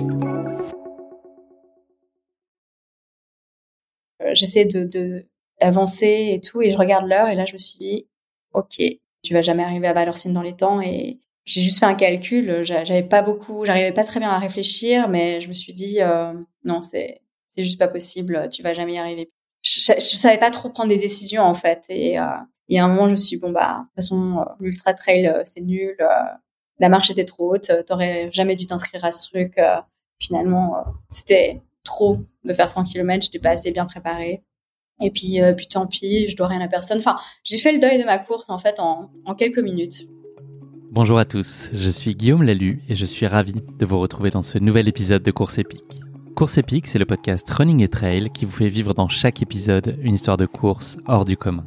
Euh, j'essaie de d'avancer et tout, et je regarde l'heure, et là je me suis dit, ok, tu vas jamais arriver à Valorcine dans les temps, et j'ai juste fait un calcul, j'avais pas beaucoup, j'arrivais pas très bien à réfléchir, mais je me suis dit, euh, non, c'est c'est juste pas possible, tu vas jamais y arriver. Je, je, savais pas trop prendre des décisions en fait, et euh, y a un moment je me suis dit, bon bah de toute façon l'ultra trail c'est nul, la marche était trop haute, t'aurais jamais dû t'inscrire à ce truc. finalement, c'était trop de faire 100 km, j'étais pas assez bien préparée. Et puis, euh, puis tant pis, je dois rien à personne. Enfin, j'ai fait le deuil de ma course en fait en, en quelques minutes. Bonjour à tous, je suis Guillaume Lalu et je suis ravi de vous retrouver dans ce nouvel épisode de Course épique. Course épique, c'est le podcast Running et Trail qui vous fait vivre dans chaque épisode une histoire de course hors du commun.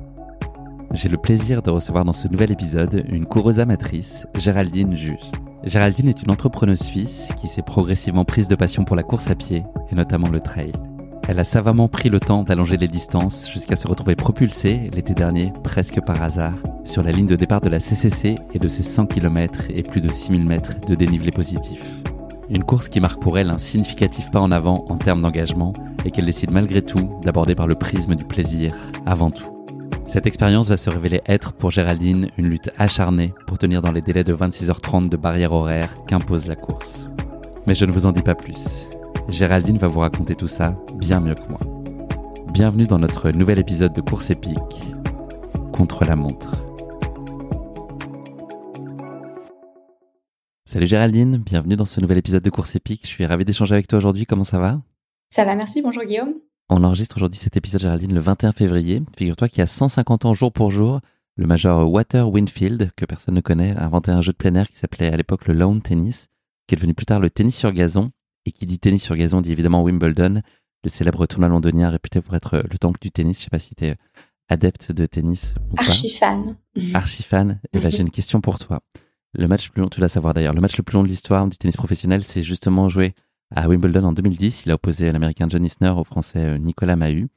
J'ai le plaisir de recevoir dans ce nouvel épisode une coureuse amatrice, Géraldine Juge. Géraldine est une entrepreneuse suisse qui s'est progressivement prise de passion pour la course à pied et notamment le trail. Elle a savamment pris le temps d'allonger les distances jusqu'à se retrouver propulsée l'été dernier, presque par hasard, sur la ligne de départ de la CCC et de ses 100 km et plus de 6000 mètres de dénivelé positif. Une course qui marque pour elle un significatif pas en avant en termes d'engagement et qu'elle décide malgré tout d'aborder par le prisme du plaisir avant tout. Cette expérience va se révéler être pour Géraldine une lutte acharnée pour tenir dans les délais de 26h30 de barrière horaire qu'impose la course. Mais je ne vous en dis pas plus. Géraldine va vous raconter tout ça bien mieux que moi. Bienvenue dans notre nouvel épisode de Course épique contre la montre. Salut Géraldine, bienvenue dans ce nouvel épisode de Course épique. Je suis ravi d'échanger avec toi aujourd'hui. Comment ça va? Ça va, merci. Bonjour Guillaume. On enregistre aujourd'hui cet épisode Géraldine le 21 février. Figure-toi qu'il y a 150 ans jour pour jour, le major Water Winfield, que personne ne connaît, a inventé un jeu de plein air qui s'appelait à l'époque le lawn tennis, qui est devenu plus tard le tennis sur gazon et qui dit tennis sur gazon dit évidemment Wimbledon, le célèbre tournoi londonien réputé pour être le temple du tennis. Je sais pas si tu es adepte de tennis ou Archi fan. Archi fan. Et là, j'ai une question pour toi. Le match le plus long, tu dois savoir d'ailleurs, le match le plus long de l'histoire du tennis professionnel, c'est justement joué à Wimbledon en 2010. Il a opposé l'américain John Isner au français euh, Nicolas Mahut.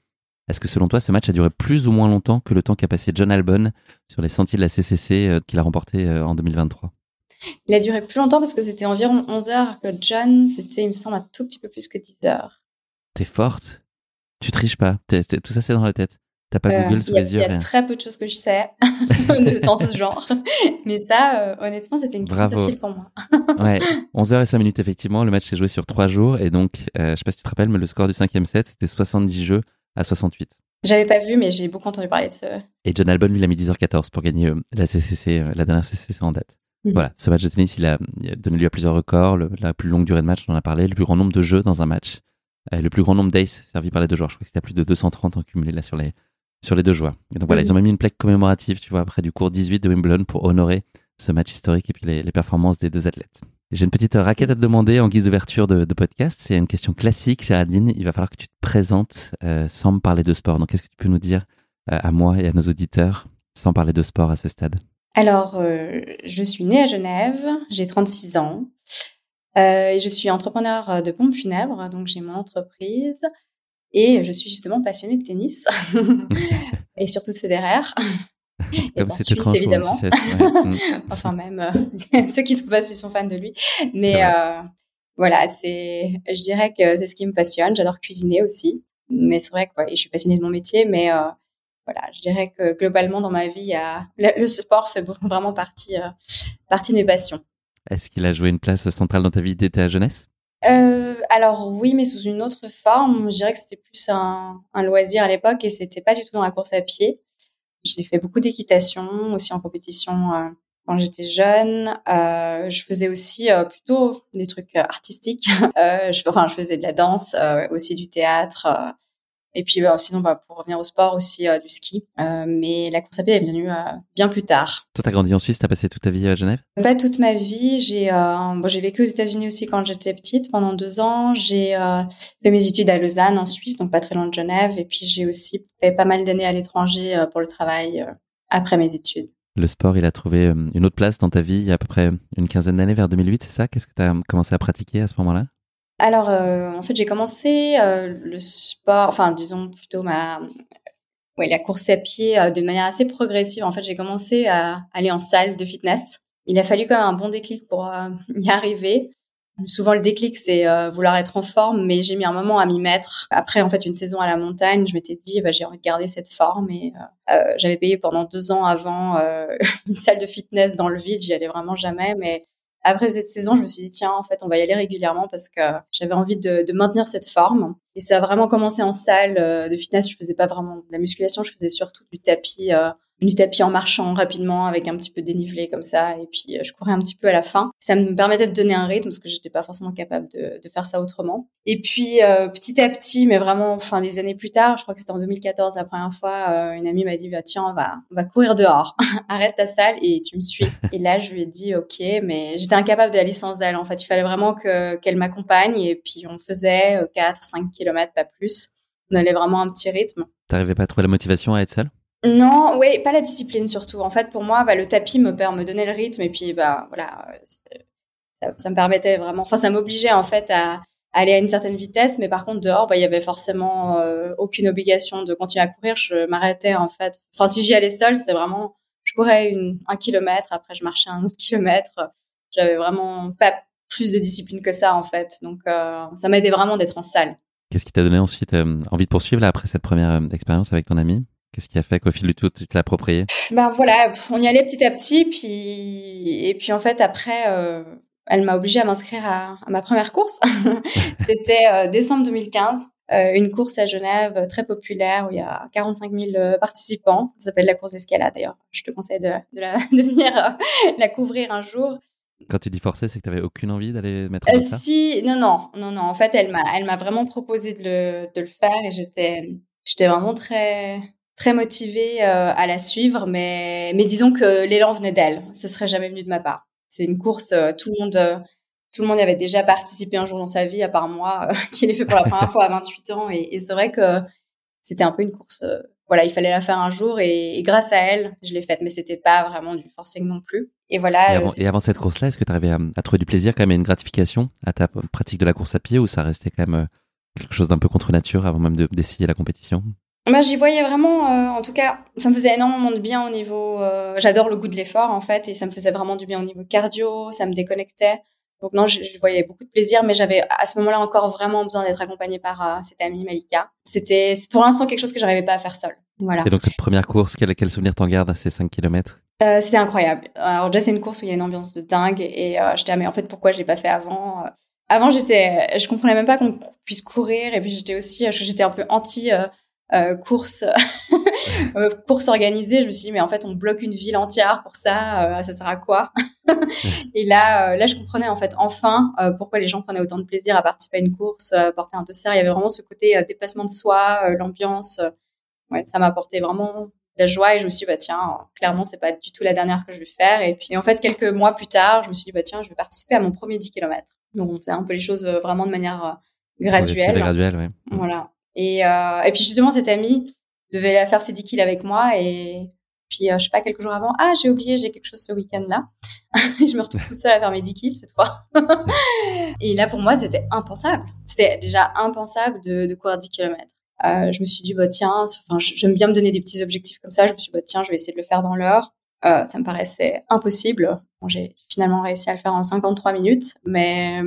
Est-ce que selon toi, ce match a duré plus ou moins longtemps que le temps qu'a passé John Albon sur les sentiers de la CCC euh, qu'il a remporté euh, en 2023 il a duré plus longtemps parce que c'était environ 11 heures que John, c'était, il me semble, un tout petit peu plus que 10 heures. T'es forte? Tu triches pas? tout ça, c'est dans la tête. T'as pas euh, Google sous les yeux. Il y a très peu de choses que je sais dans ce genre. Mais ça, euh, honnêtement, c'était une question facile pour moi. ouais. 11 heures et 5 minutes, effectivement. Le match s'est joué sur 3 jours. Et donc, euh, je sais pas si tu te rappelles, mais le score du cinquième set, c'était 70 jeux à 68. J'avais pas vu, mais j'ai beaucoup entendu parler de ce. Et John Albon, lui, il a mis 10h14 pour gagner la CCC, la dernière CCC en date. Mhm. Voilà, ce match de tennis, il a, donné lieu à plusieurs records. la plus longue durée de match, on en a parlé. Le plus grand nombre de jeux dans un match. Euh, le plus grand nombre d'aces servis par les deux joueurs. Je crois que c'était à plus de 230 en cumulé là sur les, sur les deux joueurs. Et donc voilà, ils ont même mis une plaque commémorative, tu vois, après du cours 18 de Wimbledon pour honorer ce match historique et puis les, performances des deux athlètes. J'ai une petite raquette à te demander en guise d'ouverture de, podcast. C'est une question classique, Géraldine. Il va falloir que tu te présentes euh, sans me parler de sport. Donc, qu'est-ce que tu peux nous dire euh, à moi et à nos auditeurs sans parler de sport à ce stade? Alors, euh, je suis née à Genève, j'ai 36 ans. Et je suis entrepreneur de pompes funèbres, donc j'ai mon entreprise. Et je suis justement passionnée de tennis et surtout de Federer. Comme c'est étrange évidemment. Mm. enfin même euh, ceux qui sont pas sont fans de lui. Mais euh, voilà, c'est, je dirais que c'est ce qui me passionne. J'adore cuisiner aussi, mais c'est vrai que je suis passionnée de mon métier, mais euh, voilà, je dirais que globalement dans ma vie, le, sport fait vraiment partie partie de mes passions. Est-ce qu'il a joué une place centrale dans ta vie dès ta jeunesse? Alors oui, mais sous une autre forme. Je dirais que c'était plus un, loisir à l'époque et c'était pas du tout dans la course à pied. J'ai fait beaucoup d'équitation, aussi en compétition euh, quand j'étais jeune. Euh, je faisais aussi euh, plutôt des trucs artistiques. je, enfin, je faisais de la danse, aussi du théâtre. Et puis bah, sinon, bah, pour revenir au sport aussi euh, du ski. Euh, mais la course à pied est venue euh, bien plus tard. Toi, t'as grandi en Suisse, t'as passé toute ta vie à Genève? Pas toute ma vie. J'ai bon, j'ai vécu aux États-Unis aussi quand j'étais petite pendant deux ans. J'ai fait mes études à Lausanne en Suisse, donc pas très loin de Genève. Et puis j'ai aussi fait pas mal d'années à l'étranger pour le travail après mes études. Le sport, il a trouvé une autre place dans ta vie il y a à peu près une quinzaine d'années, vers 2008, c'est ça? Qu'est-ce que tu as commencé à pratiquer à ce moment-là? Alors, euh, en fait, j'ai commencé euh, le sport, enfin, disons plutôt ma, ouais, la course à pied euh, de manière assez progressive. En fait, j'ai commencé à aller en salle de fitness. Il a fallu quand même un bon déclic pour y arriver. Souvent, le déclic, c'est vouloir être en forme, mais j'ai mis un moment à m'y mettre. Après, en fait, une saison à la montagne, je m'étais dit, bah, j'ai envie de garder cette forme. Et j'avais payé pendant deux ans avant une salle de fitness dans le vide. J'y allais vraiment jamais, mais après cette saison, je me suis dit, tiens, en fait, on va y aller régulièrement parce que j'avais envie de, de, maintenir cette forme. Et ça a vraiment commencé en salle euh, de fitness. Je faisais pas vraiment de la musculation, je faisais surtout du tapis euh, du tapis en marchant rapidement avec un petit peu dénivelé comme ça et puis euh, je courais un petit peu à la fin. Ça me permettait de donner un rythme parce que j'étais pas forcément capable de, faire ça autrement. Et puis euh, petit à petit, mais vraiment fin des années plus tard, je crois que c'était en 2014 la première fois, euh, une amie m'a dit bah tiens on va on va courir dehors, arrête ta salle et tu me suis. Et là je lui ai dit ok, mais j'étais incapable d'aller sans elle. En fait, il fallait vraiment que qu'elle m'accompagne et puis on faisait 4 5 kilomètres pas plus. On allait vraiment un petit rythme. T'arrivais pas à trouver la motivation à être seule? Non, oui, pas la discipline surtout. En fait, pour moi, bah, le tapis me, me donnait le rythme et puis bah voilà, ça, me permettait vraiment. Enfin, ça m'obligeait en fait à, aller à une certaine vitesse, mais par contre dehors, bah, il y avait forcément euh, aucune obligation de continuer à courir. Je m'arrêtais en fait. Enfin, si j'y allais seule, c'était vraiment, je courais un kilomètre, après je marchais un autre kilomètre. J'avais vraiment pas plus de discipline que ça en fait. Donc, euh, ça m'aidait vraiment d'être en salle. Qu'est-ce qui t'a donné ensuite euh, envie de poursuivre là après cette première expérience avec ton ami Qu'est-ce qui a fait qu'au fil du tout, tu te l'as approprié? Ben voilà, on y allait petit à petit, puis et puis en fait après, euh, elle m'a obligée à m'inscrire à, ma première course. C'était euh, décembre 2015, euh, une course à Genève très populaire où il y a 45 000 participants. Ça s'appelle la course d'escalade d'ailleurs. Je te conseille de, de, venir la couvrir un jour. Quand tu dis forcer, c'est que tu n'avais aucune envie d'aller mettre en ça Si, non, non, non, non. En fait, elle m'a, elle m'a vraiment proposé de le, de le faire et j'étais, j'étais vraiment très, très motivée euh, à la suivre, mais, mais disons que l'élan venait d'elle. Ce serait jamais venu de ma part. C'est une course, euh, tout le monde, euh, tout le monde y avait déjà participé un jour dans sa vie, à part moi, qui l'ai fait pour la première fois à 28 ans. Et, et c'est vrai que c'était un peu une course. voilà, il fallait la faire un jour, et, grâce à elle, je l'ai faite. Mais c'était pas vraiment du forcing non plus. Et voilà. Et avant, cette course-là, est-ce que tu arrivais à, à, trouver du plaisir quand même et une gratification à ta pratique de la course à pied, ou ça restait quand même quelque chose d'un peu contre nature avant même d'essayer la compétition? Moi, j'y voyais vraiment, euh, en tout cas, ça me faisait énormément de bien au niveau. Euh, j'adore le goût de l'effort en fait, et ça me faisait vraiment du bien au niveau cardio, ça me déconnectait. Donc non, je, voyais beaucoup de plaisir, mais j'avais à ce moment-là encore vraiment besoin d'être accompagnée par euh, cette amie Malika. C'était pour l'instant quelque chose que j'arrivais pas à faire seule. Voilà. Et donc cette première course, quel, quel souvenir t'en gardes à ces 5 km euh, C'était incroyable. Alors déjà c'est une course où il y a une ambiance de dingue, et euh, j'étais ah, mais en fait pourquoi je l'ai pas fait avant? Avant j'étais, je comprenais même pas qu'on puisse courir, et puis j'étais aussi, j'étais un peu anti euh, course euh, course organisée je me suis dit mais en fait on bloque une ville entière pour ça euh, ça sert à quoi? Et là là je comprenais en fait enfin pourquoi les gens prenaient autant de plaisir à participer à une course porter un dessert il y avait vraiment ce côté dépassement de soi l'ambiance ouais ça m'a apporté vraiment de la joie et je me suis dit bah tiens clairement c'est pas du tout la dernière que je vais faire. Et puis en fait quelques mois plus tard je me suis dit bah tiens je vais participer à mon premier 10 km donc on faisait un peu les choses vraiment de manière graduelle. graduelle ouais. voilà et, euh, et puis justement, cette amie devait faire ses 10 kills avec moi et puis euh, je sais pas quelques jours avant, ah j'ai oublié, j'ai quelque chose ce week-end-là. je me retrouve toute seule à faire mes 10 kills cette fois. et là pour moi c'était impensable. C'était déjà impensable de, de courir 10 km. je me suis dit bah tiens, enfin j'aime bien me donner des petits objectifs comme ça. Je me suis dit bah tiens, je vais essayer de le faire dans l'heure. ça me paraissait impossible. Bon, j'ai finalement réussi à le faire en 53 minutes, mais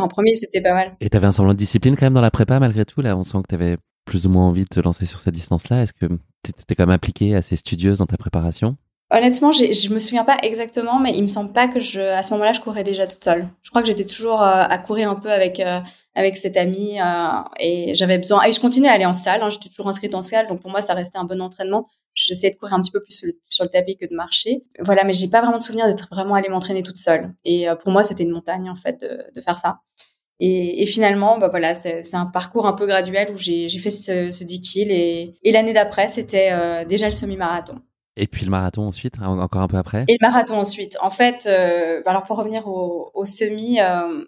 pour premier, c'était pas mal. Et tu avais un semblant de discipline quand même dans la prépa malgré tout. Là, on sent que tu avais plus ou moins envie de te lancer sur cette distance-là. Est-ce que tu étais quand même impliquée, assez studieuse dans ta préparation? Honnêtement, je me souviens pas exactement, mais il me semble pas que je, à ce moment-là, je courais déjà toute seule. Je crois que j'étais toujours euh, à courir un peu avec euh, avec cette amie euh, et j'avais besoin. Et je continuais à aller en salle. Hein, J'étais toujours inscrite en salle, donc pour moi, ça restait un bon entraînement. J'essayais de courir un petit peu plus sur le, tapis que de marcher. Voilà, mais j'ai pas vraiment de souvenir d'être vraiment allée m'entraîner toute seule. Et pour moi, c'était une montagne en fait de, de faire ça. Et, et, finalement, bah voilà, c'est un parcours un peu graduel où j'ai fait ce, ce 10 kills et, et l'année d'après, c'était déjà le semi-marathon. Et puis le marathon ensuite, encore un peu après Et le marathon ensuite. En fait, euh, alors pour revenir au, au semi, euh,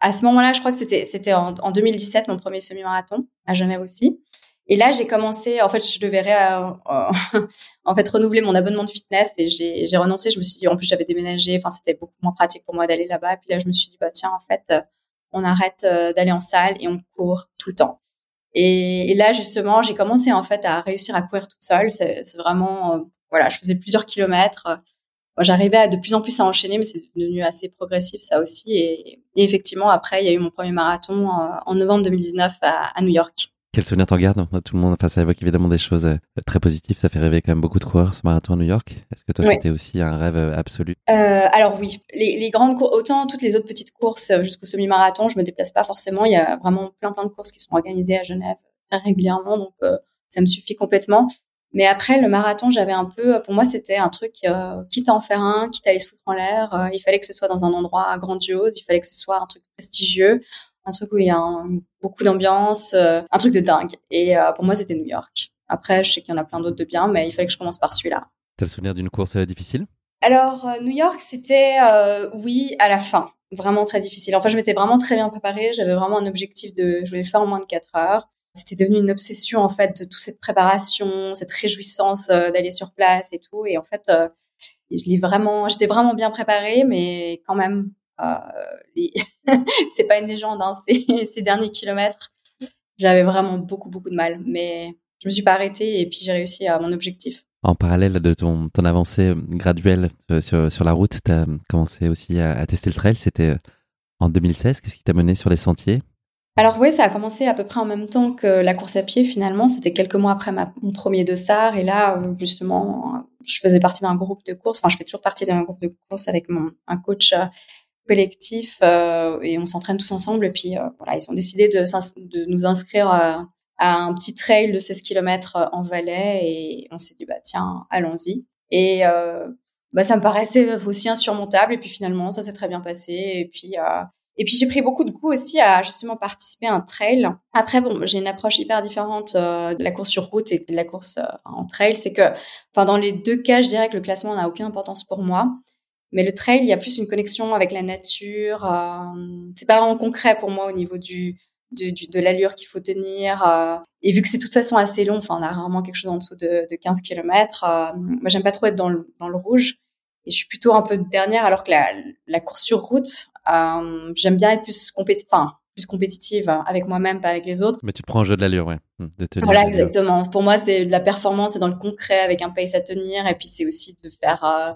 à ce moment-là, je crois que c'était c'était en, en, 2017 mon premier semi-marathon à Genève aussi. Et là, j'ai commencé. En fait, je devais euh, en fait renouveler mon abonnement de fitness et j'ai renoncé. Je me suis dit, en plus, j'avais déménagé. Enfin, c'était beaucoup moins pratique pour moi d'aller là-bas. Et puis là, je me suis dit, bah tiens, en fait, euh, on arrête euh, d'aller en salle et on court tout le temps. Et, et là, justement, j'ai commencé en fait à réussir à courir toute seule. C'est vraiment voilà, je faisais plusieurs kilomètres. J'arrivais à de plus en plus à enchaîner, mais c'est devenu assez progressif ça aussi. Et, effectivement, après, il y a eu mon premier marathon euh, en novembre 2019 à, New York. Quel souvenir t'en gardes? Tout le monde, enfin, ça évoque évidemment des choses euh, très positives. Ça fait rêver quand même beaucoup de coureurs, ce marathon à New York. Est-ce que toi, c'était aussi un rêve euh, absolu? Euh, Alors oui, les, les grandes courses, autant toutes les autres petites courses jusqu'au semi-marathon, je me déplace pas forcément. Il y a vraiment plein plein de courses qui sont organisées à Genève très régulièrement, donc ça me suffit complètement. Mais après, le marathon, j'avais un peu, pour moi, c'était un truc, euh, quitte à en faire un, quitte à aller se foutre en l'air, euh, il fallait que ce soit dans un endroit grandiose, il fallait que ce soit un truc prestigieux, un truc où il y a beaucoup d'ambiance, euh, un truc de dingue. Et pour moi, c'était New York. Après, je sais qu'il y en a plein d'autres de bien, mais il fallait que je commence par celui-là. T'as le souvenir d'une course difficile? Alors, New York, c'était, oui, à la fin. Vraiment très difficile. Enfin, je m'étais vraiment très bien préparée. J'avais vraiment un objectif de, je voulais faire en moins de 4 heures c'était devenu une obsession en fait de toute cette préparation, cette réjouissance euh, d'aller sur place et tout. Et en fait, euh, je l'ai vraiment, j'étais vraiment bien préparée, mais quand même, euh, c'est pas une légende. Hein, ces, derniers kilomètres, j'avais vraiment beaucoup beaucoup de mal, mais je me suis pas arrêtée et puis j'ai réussi à mon objectif. En parallèle de ton, avancée graduelle sur, la route, tu as commencé aussi à tester le trail. C'était en 2016. Qu'est-ce qui t'a mené sur les sentiers? Alors oui, ça a commencé à peu près en même temps que la course à pied finalement. C'était quelques mois après mon premier dossard. Et là, euh, justement, je faisais partie d'un groupe de course. Enfin, je fais toujours partie d'un groupe de course avec mon, un coach euh, collectif euh, et on s'entraîne tous ensemble. Et puis voilà, ils ont décidé de, de nous inscrire à un petit trail de 16 km en Valais et on s'est dit bah tiens, allons-y. Et bah ça me paraissait aussi insurmontable. Et puis finalement, ça s'est très bien passé. Et puis et puis j'ai pris beaucoup de goût aussi à justement participer à un trail. Après bon, j'ai une approche hyper différente euh, de la course sur route et de la course euh, en trail, c'est que enfin dans les deux cas, je dirais que le classement n'a aucune importance pour moi. Mais le trail, il y a plus une connexion avec la nature. Euh, c'est pas vraiment concret pour moi au niveau du de, de l'allure qu'il faut tenir. Euh, et vu que c'est de toute façon assez long, enfin on a rarement quelque chose en dessous de, de 15 km. Euh, moi j'aime pas trop être dans le, dans le rouge. Et je suis plutôt un peu dernière, alors que la, la course sur route, euh, j'aime bien être plus enfin, plus compétitive avec moi-même, pas avec les autres. Mais tu prends un jeu de l'allure, ouais. Hum, voilà, exactement. Pour moi, c'est de la performance, c'est dans le concret, avec un pace à tenir, et puis c'est aussi de faire euh,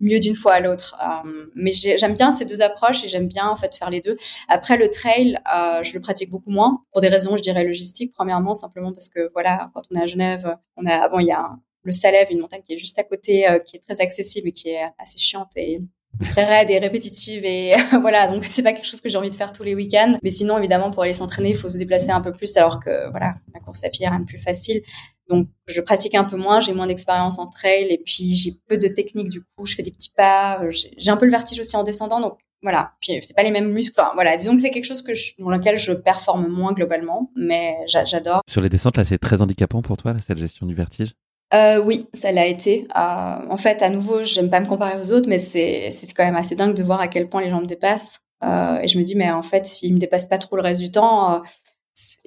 mieux d'une fois à l'autre. Euh, mais j'aime bien ces deux approches et j'aime bien en fait faire les deux. Après le trail, euh, je le pratique beaucoup moins pour des raisons, je dirais logistiques. Premièrement, simplement parce que voilà, quand on est à Genève, on a bon, il y a le Salève, une montagne qui est juste à côté, qui est très accessible et qui est assez chiante et très raide et répétitive et voilà donc c'est pas quelque chose que j'ai envie de faire tous les week-ends. Mais sinon évidemment pour aller s'entraîner il faut se déplacer un peu plus alors que voilà la course à pied rien de plus facile. Donc je pratique un peu moins j'ai moins d'expérience en trail et puis j'ai peu de technique du coup je fais des petits pas j'ai un peu le vertige aussi en descendant donc voilà. Puis c'est pas les mêmes muscles voilà. Disons que c'est quelque chose que dans lequel je performe moins globalement mais j'adore. Sur les descentes là c'est très handicapant pour toi cette gestion du vertige? Euh, oui, ça l'a été. En fait, à nouveau, j'aime pas me comparer aux autres, mais c'est quand même assez dingue de voir à quel point les gens me dépassent. Euh, et je me dis, mais en fait, s'ils me dépassent pas trop le reste du temps, euh,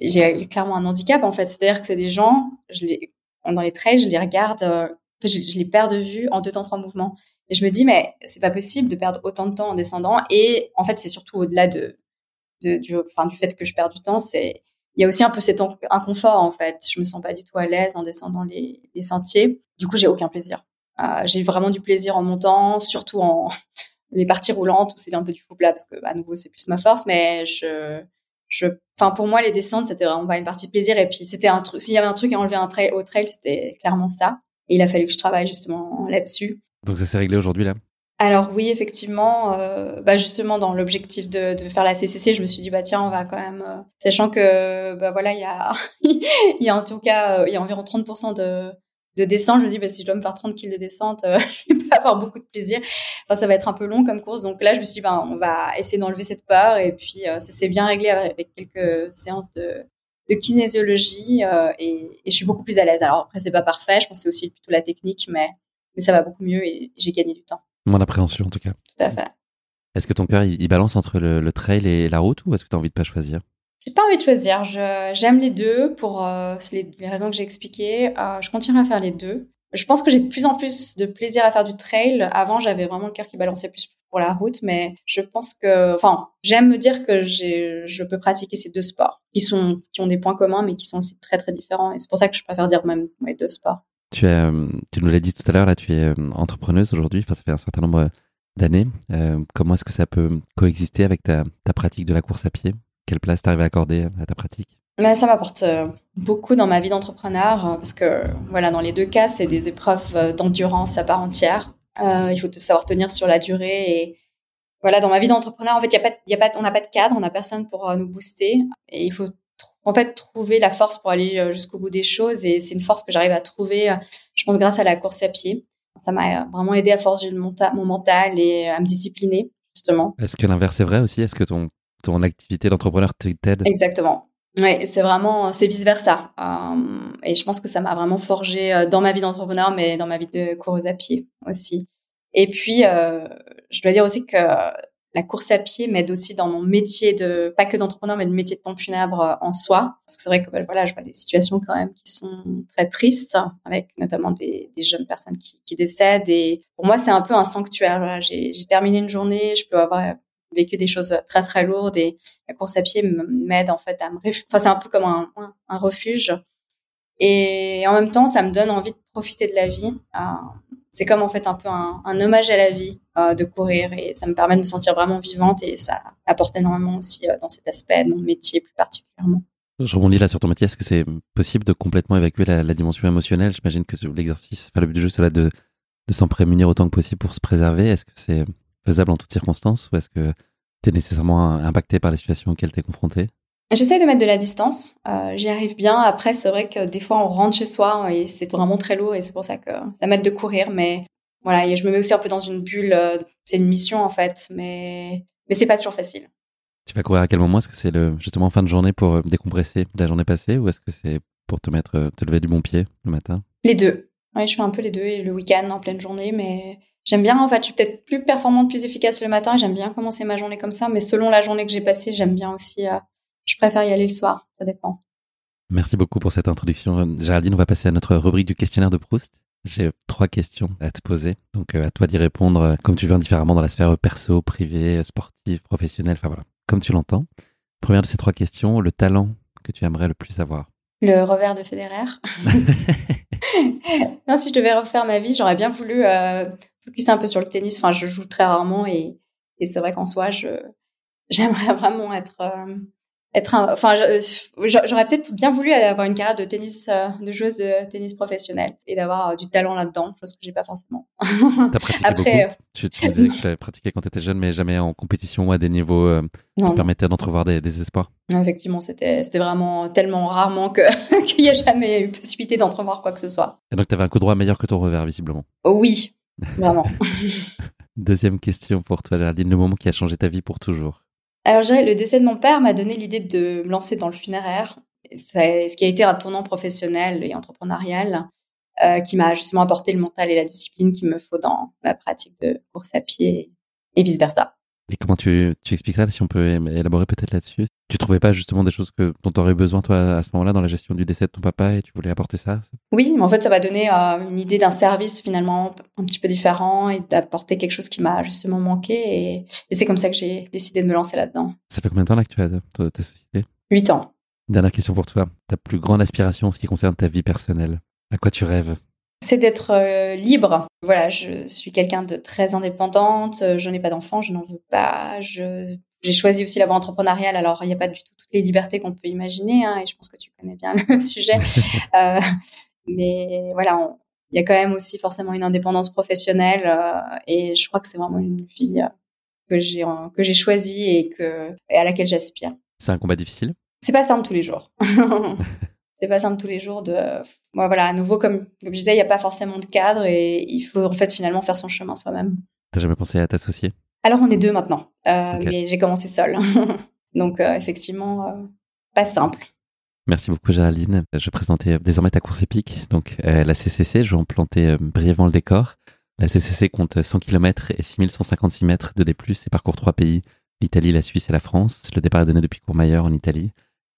j'ai clairement un handicap. En fait, c'est-à-dire que c'est des gens, je les dans les trails, je les regarde, je, je, les perds de vue en deux temps trois mouvements. Et je me dis, mais c'est pas possible de perdre autant de temps en descendant. Et en fait, c'est surtout au-delà de, de du, enfin, du fait que je perds du temps, c'est il y a aussi un peu cet inconfort en fait. Je me sens pas du tout à l'aise en descendant les, sentiers. Du coup, j'ai aucun plaisir. Euh, j'ai vraiment du plaisir en montant, surtout en les parties roulantes où c'est un peu du faux plat parce que à nouveau c'est plus ma force. Mais je, je, enfin pour moi les descentes c'était vraiment pas une partie de plaisir. Et puis c'était un truc. S'il y avait un truc à enlever un trail au trail, c'était clairement ça. Et il a fallu que je travaille justement là-dessus. Donc ça s'est réglé aujourd'hui là? Alors oui, effectivement, euh, bah justement dans l'objectif de, de, faire la CCC, je me suis dit bah tiens, on va quand même, euh, sachant que bah voilà, il y a, il y a en tout cas, euh, il y a environ 30% de, de descente. Je me dis bah si je dois me faire 30 kills de descente, je vais pas avoir beaucoup de plaisir. Enfin ça va être un peu long comme course, donc là je me suis dit bah on va essayer d'enlever cette peur et puis ça s'est bien réglé avec quelques séances de de kinésiologie et, et, je suis beaucoup plus à l'aise. Alors après c'est pas parfait, je pense aussi plutôt la technique, mais mais ça va beaucoup mieux et j'ai gagné du temps. Mon appréhension, en tout cas. Tout à fait. Est-ce que ton cœur, il, balance entre le, trail et la route ou est-ce que tu as envie de pas choisir? J'ai pas envie de choisir. J'aime les deux pour euh, les, raisons que j'ai expliquées. Euh, je continuerai à faire les deux. Je pense que j'ai de plus en plus de plaisir à faire du trail. Avant, j'avais vraiment le cœur qui balançait plus pour la route, mais je pense que, enfin, j'aime me dire que je peux pratiquer ces deux sports qui sont, qui ont des points communs, mais qui sont aussi très très différents. Et c'est pour ça que je préfère dire même les deux sports. Tu, euh, tu nous l'as dit tout à l'heure, là, tu es euh, entrepreneuse aujourd'hui, enfin, ça fait un certain nombre d'années. Euh, comment est-ce que ça peut coexister avec ta, pratique de la course à pied? Quelle place tu arrives à accorder à ta pratique? Mais ça m'apporte beaucoup dans ma vie d'entrepreneur parce que voilà dans les deux cas c'est des épreuves d'endurance à part entière. il faut savoir tenir sur la durée et voilà dans ma vie d'entrepreneur en fait y a pas y a pas on n'a pas de cadre on n'a personne pour nous booster et il faut en fait trouver la force pour aller euh, jusqu'au bout des choses. Et c'est une force que j'arrive à trouver euh, je pense grâce à la course à pied. Ça m'a vraiment aidé à forger mon, mon mental et à me discipliner justement. Est-ce que l'inverse est vrai aussi? Est-ce que ton ton activité d'entrepreneur t'aide? Exactement. Oui, c'est vraiment, c'est vice versa. Euh, et je pense que ça m'a vraiment forgé dans ma vie d'entrepreneur, mais dans ma vie de coureuse à pied aussi. Et puis, je dois dire aussi que la course à pied m'aide aussi dans mon métier de pas que d'entrepreneur mais le métier de pompe funèbre euh, en soi. Parce que c'est vrai que ben, voilà je vois des situations quand même qui sont très tristes avec notamment des, jeunes personnes qui, décèdent. Et pour moi c'est un peu un sanctuaire j'ai terminé une journée je peux avoir vécu des choses très très lourdes. Et la course à pied m'aide en fait à me enfin c'est un peu comme un, un refuge. Et en même temps ça me donne envie de profiter de la vie euh, c'est comme en fait un peu un, hommage à la vie euh, de courir et ça me permet de me sentir vraiment vivante et ça apporte énormément aussi euh, dans cet aspect de mon métier plus particulièrement. Je rebondis là sur ton métier. Est-ce que c'est possible de complètement évacuer la, dimension émotionnelle? J'imagine que l'exercice, enfin, le but du jeu, c'est de, de s'en prémunir autant que possible pour se préserver. Est-ce que c'est faisable en toutes circonstances? Ou est-ce que tu es nécessairement impacté par les situations auxquelles tu es confronté? J'essaie de mettre de la distance. Euh, J'y arrive bien. Après, c'est vrai que des fois, on rentre chez soi et c'est vraiment très lourd et c'est pour ça que ça m'aide de courir. Mais voilà, et je me mets aussi un peu dans une bulle. Euh, c'est une mission en fait, mais mais c'est pas toujours facile. Tu vas courir à quel moment? Est-ce que c'est le justement en fin de journée pour euh, décompresser de la journée passée ou est-ce que c'est pour te mettre euh, te lever du bon pied le matin? Les deux. Oui, je fais un peu les deux et le week-end en pleine journée, mais j'aime bien en fait. Je suis peut-être plus performante, plus efficace le matin. J'aime bien commencer ma journée comme ça, mais selon la journée que j'ai passée, j'aime bien aussi je préfère y aller le soir. Ça dépend. Merci beaucoup pour cette introduction. Géraldine, on va passer à notre rubrique du questionnaire de Proust. J'ai trois questions à te poser. Donc, euh, à toi d'y répondre euh, comme tu veux, indifféremment dans la sphère perso, privée, sportive, professionnelle. Enfin voilà, comme tu l'entends. Première de ces trois questions, le talent que tu aimerais le plus avoir? Le revers de Federer. non, si je devais refaire ma vie, j'aurais bien voulu euh, focuser un peu sur le tennis. Enfin, je joue très rarement et, et c'est vrai qu'en soi, je j'aimerais vraiment être euh, être enfin j'aurais peut-être bien voulu avoir une carrière de tennis euh, de joueuse de tennis professionnelle et d'avoir euh, du talent là-dedans chose que j'ai pas forcément. T'as pratiqué Après, beaucoup tu, tu, disais que tu avais pratiqué quand tu étais jeune mais jamais en compétition ou à des niveaux euh, qui permettaient d'entrevoir des, des, espoirs. Effectivement c'était c'était vraiment tellement rarement que qu'il n'y a jamais eu possibilité d'entrevoir quoi que ce soit. Et donc tu avais un coup droit meilleur que ton revers visiblement. Oui vraiment. Deuxième question pour toi Géraldine. Le moment qui a changé ta vie pour toujours alors, je dirais, le décès de mon père m'a donné l'idée de me lancer dans le funéraire, ce qui a été un tournant professionnel et entrepreneurial euh, qui m'a justement apporté le mental et la discipline qu'il me faut dans ma pratique de course à pied et vice-versa. Et comment tu, tu expliques ça, si on peut élaborer peut-être là-dessus? Tu trouvais pas justement des choses que, dont tu aurais besoin, toi, à ce moment-là, dans la gestion du décès de ton papa et tu voulais apporter ça? Oui, mais en fait, ça m'a donné euh, une idée d'un service finalement un petit peu différent et d'apporter quelque chose qui m'a justement manqué. Et, c'est comme ça que j'ai décidé de me lancer là-dedans. Ça fait combien de temps là que tu as ta société? Huit ans. Dernière question pour toi. Ta plus grande aspiration en ce qui concerne ta vie personnelle À quoi tu rêves? C'est d'être euh, libre. Voilà, je suis quelqu'un de très indépendante. Je n'ai pas d'enfant, je n'en veux pas. Je j'ai choisi aussi la voie entrepreneuriale. Alors, il n'y a pas du tout toutes les libertés qu'on peut imaginer, hein, et je pense que tu connais bien le sujet. euh, mais voilà, il y a quand même aussi forcément une indépendance professionnelle, euh, et je crois que c'est vraiment une vie euh, que j'ai que j'ai choisie et que et à laquelle j'aspire. C'est un combat difficile? C'est pas simple tous les jours. c'est pas simple tous les jours de voilà à nouveau comme, comme je disais il n'y a pas forcément de cadre et il faut en fait finalement faire son chemin soi-même t'as jamais pensé à t'associer? Alors on est deux maintenant euh, mais j'ai commencé seule donc euh, effectivement euh, pas simple Merci beaucoup Géraldine. Je présentais désormais ta course épique, donc la CCC. Je vais en planter brièvement le décor. La CCC compte 100 km et 6156 mètres de D+, et parcourt trois pays, l'Italie, la Suisse et la France. Le départ est donné depuis Courmayeur en Italie.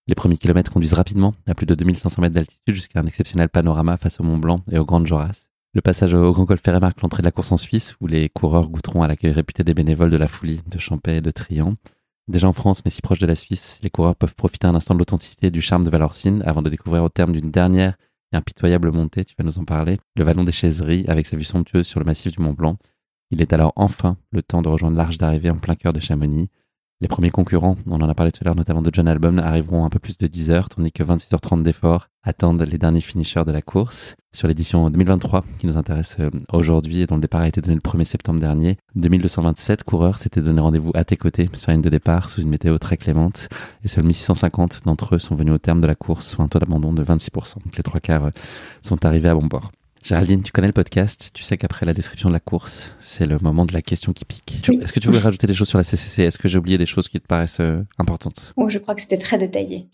Les premiers kilomètres conduisent rapidement, à plus de 2500 mètres d'altitude, jusqu'à un exceptionnel panorama face au Mont Blanc et aux Grandes Jorasses. Le passage au Grand Col marque l'entrée de la course en Suisse, où les coureurs goûteront à l'accueil réputé des bénévoles de la Foulie, de Champais et de Trian. Déjà en France, mais si proche de la Suisse, les coureurs peuvent profiter un instant de l'authenticité et du charme de Valorcine avant de découvrir au terme d'une dernière et impitoyable montée, tu vas nous en parler, le vallon des Chaiseries avec sa vue somptueuse sur le massif du Mont Blanc. Il est alors enfin le temps de rejoindre l'arche d'arrivée en plein cœur de Chamonix. Les premiers concurrents, on en a parlé tout à l'heure, notamment de John Album, arriveront un peu plus de 10 heures, tandis que 26h30 d'efforts attendent les derniers finishers de la course. Sur l'édition 2023, qui nous intéresse euh, aujourd'hui et dont le départ a été donné le 1er septembre dernier, 2227 coureurs s'étaient donné rendez-vous à tes côtés sur la de départ sous une météo très clémente. Et seuls 1650 d'entre eux sont venus au terme de la course, soit un taux d'abandon de 26%. les trois quarts euh, sont arrivés à bon port. Géraldine, tu connais le podcast, tu sais qu'après la description de la course, c'est le moment de la question qui pique. Est-ce que tu voulais rajouter des choses sur la CCC Est-ce que j'ai oublié des choses qui te paraissent euh, importantes? Oh, Je crois que c'était très détaillé.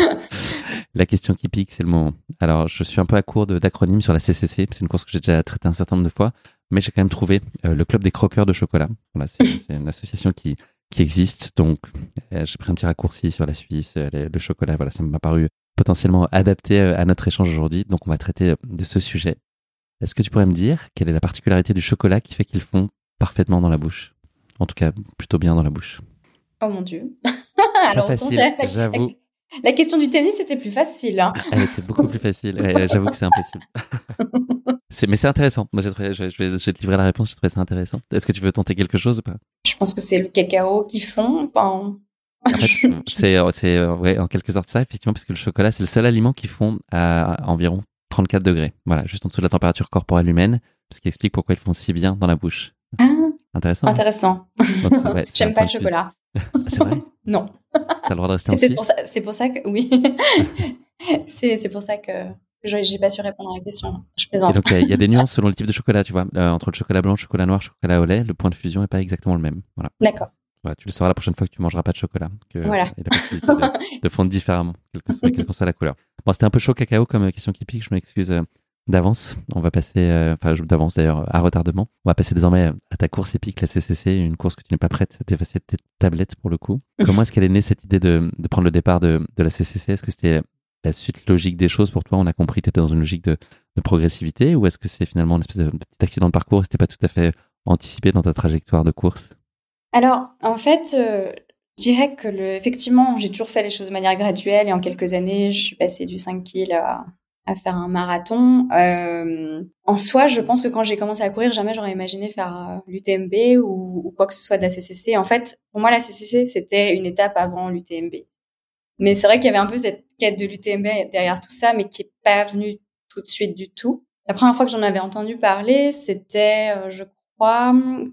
la question qui pique, c'est le moment. Alors, je suis un peu à court d'acronymes sur la CCC, c'est une course que j'ai déjà traitée un certain nombre de fois, mais j'ai quand même trouvé euh, le Club des croqueurs de chocolat. Voilà, c'est une association qui, qui existe, donc euh, j'ai pris un petit raccourci sur la Suisse, le chocolat, voilà, ça m'a paru potentiellement adapté euh, à notre échange aujourd'hui. Donc, on va traiter euh, de ce sujet. Est-ce que tu pourrais me dire quelle est la particularité du chocolat qui fait qu'ils font parfaitement dans la bouche? En tout cas, plutôt bien dans la bouche. Oh mon Dieu. Alors, facile, j'avoue. La question du tennis était plus facile. Hein. Elle était beaucoup plus facile. j'avoue que c'est impossible. mais c'est intéressant. Moi, je, vais, je, vais, te livrer la réponse. Je trouve ça intéressant. Est-ce que tu veux tenter quelque chose ou pas? Je pense que c'est le cacao qu'ils font. Enfin, c'est euh, euh, ouais, en quelque sorte ça, effectivement, parce que le chocolat, c'est le seul aliment qui fond à environ 34 degrés. Voilà, juste en dessous de la température corporelle humaine, ce qui explique pourquoi ils font si bien dans la bouche. Ah, intéressant. Intéressant. J'aime pas le chocolat. c'est vrai Non. T'as le droit de rester en Suisse C'est pour ça que, oui. c'est pour ça que j'ai pas su répondre à la question. Je plaisante. il y, a des nuances selon le type de chocolat, tu vois. Euh, entre le chocolat blanc, le chocolat noir, le chocolat au lait, le point de fusion n'est pas exactement le même. Voilà. D'accord tu le sauras la prochaine fois que tu mangeras pas de chocolat. Que voilà. de, fondre différemment, quelle que, soit, soit, la couleur. Bon, c'était un peu chaud cacao comme question qui pique, je m'excuse euh, d'avance. On va passer, euh, enfin d'avance d'ailleurs, à retardement. On va passer désormais à ta course épique, la CCC, une course que tu n'es pas prête d'effacer tes tablettes pour le coup. Comment est-ce qu'elle est née cette idée de, de prendre le départ de, de la CCC Est-ce que c'était la suite logique des choses pour toi? On a compris que tu étais dans une logique de, de progressivité ou est-ce que c'est finalement une espèce de, petit accident de parcours et c'était pas tout à fait anticipé dans ta trajectoire de course? Alors, en fait, euh, je dirais que le, effectivement, j'ai toujours fait les choses de manière graduelle et en quelques années, je suis passée du 5 kg à, à faire un marathon. Euh, en soi, je pense que quand j'ai commencé à courir, jamais j'aurais imaginé faire euh, l'UTMB ou, ou, quoi que ce soit de la CCC. En fait, pour moi, la CCC, c'était une étape avant l'UTMB. Mais c'est vrai qu'il y avait un peu cette quête de l'UTMB derrière tout ça, mais qui est pas venue tout de suite du tout. La première fois que j'en avais entendu parler, c'était, euh,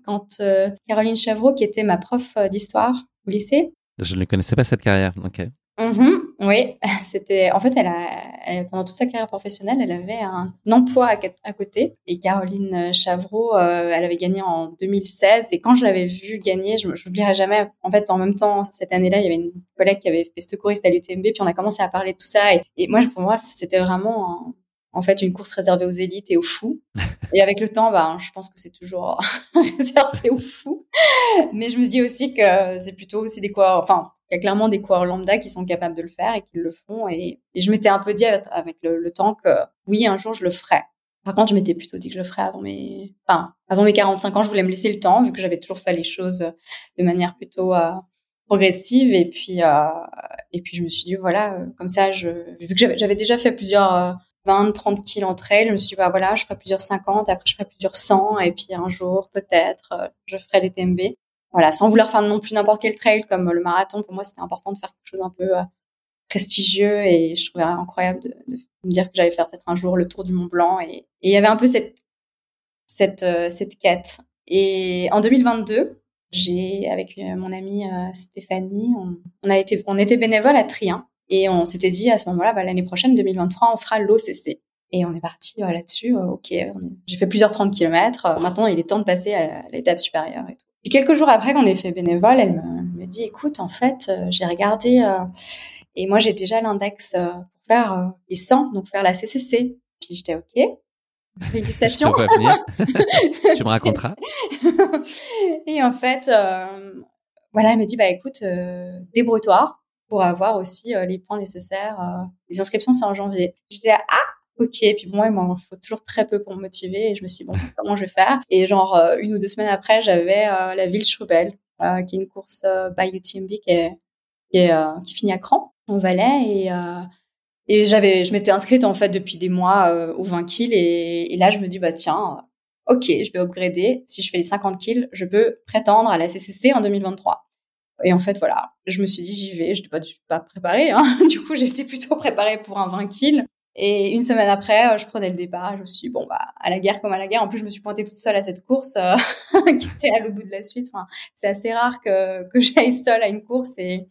quand euh, Caroline Chavreau, qui était ma prof euh, d'histoire au lycée. Je ne connaissais pas cette carrière. Ok. Mm-hmm. oui, c'était en fait elle a pendant toute sa carrière professionnelle, elle avait un emploi à, côté et Caroline Chavreau, euh, elle avait gagné en 2016 et quand je l'avais vue gagner, je n'oublierai jamais. En fait, en même temps cette année-là, il y avait une collègue qui avait fait secouriste à l'UTMB puis on a commencé à parler de tout ça et, et moi pour moi c'était vraiment en fait une course réservée aux élites et aux fous. Et avec le temps, bah, je pense que c'est toujours réservé aux fous. Mais je me dis aussi que c'est plutôt aussi des coureurs, enfin, il y a clairement des coureurs lambda qui sont capables de le faire et qui le font. Et, je m'étais un peu dit avec le, temps que oui, un jour je le ferai. Par contre, je m'étais plutôt dit que je le ferais avant mes, enfin, avant mes 45 ans, je voulais me laisser le temps vu que j'avais toujours fait les choses de manière plutôt euh, progressive et puis euh, et puis je me suis dit voilà euh, comme ça je vu que j'avais déjà fait plusieurs 20 30 kills en trail je me suis dit bah voilà je ferai plusieurs 50 après je ferai plusieurs 100 et puis un jour peut-être je ferai les TMB voilà sans vouloir faire non plus n'importe quel trail comme le marathon pour moi c'était important de faire quelque chose un peu prestigieux et je trouvais incroyable de, me dire que j'allais faire peut-être un jour le tour du Mont Blanc et, il y avait un peu cette cette cette quête. Et en 2022 j'ai avec euh, mon amie euh, Stéphanie, on, a été, on était bénévole à Trien et on s'était dit à ce moment-là, bah, l'année prochaine, 2023, on fera l'OCC. Et on est parti euh, là-dessus. ok, j'ai fait plusieurs 30 kilomètres. maintenant, il est temps de passer à l'étape supérieure et tout. Et quelques jours après qu'on ait fait bénévole, elle me, dit, écoute, en fait, j'ai regardé et moi j'ai déjà l'index pour faire les 100, donc faire la CCC. Puis j'étais ok. Félicitations. tu me raconteras. et en fait, euh, voilà, elle me dit bah écoute, euh, débrouille-toi pour avoir aussi euh, les points nécessaires. Euh, les inscriptions c'est en janvier. J'étais là, ah ok. Puis moi, il m'en faut toujours très peu pour me motiver. Et je me suis dit bon, comment je vais faire? Et genre une ou deux semaines après, j'avais la ville Schroebel, qui est une course by UTMB qui qui, finit à Cran, au Valais et et j'avais, je m'étais inscrite en fait depuis des mois euh, aux 20 kills et, et, là je me dis bah tiens, ok, je vais upgrader. Si je fais les 50 kills, je peux prétendre à la CCC en 2023. Et en fait voilà, je me suis dit j'y vais. Je n'étais pas, pas préparée. Hein. du coup j'étais plutôt préparée pour un 20 kills. Et une semaine après, euh, je prenais le départ. Je me suis dit, bon, bah, à la guerre comme à la guerre. En plus, je me suis pointée toute seule à cette course euh, qui était à l'autre bout de la Suisse. Enfin, c'est assez rare que, que j'aille seule à une course. Et,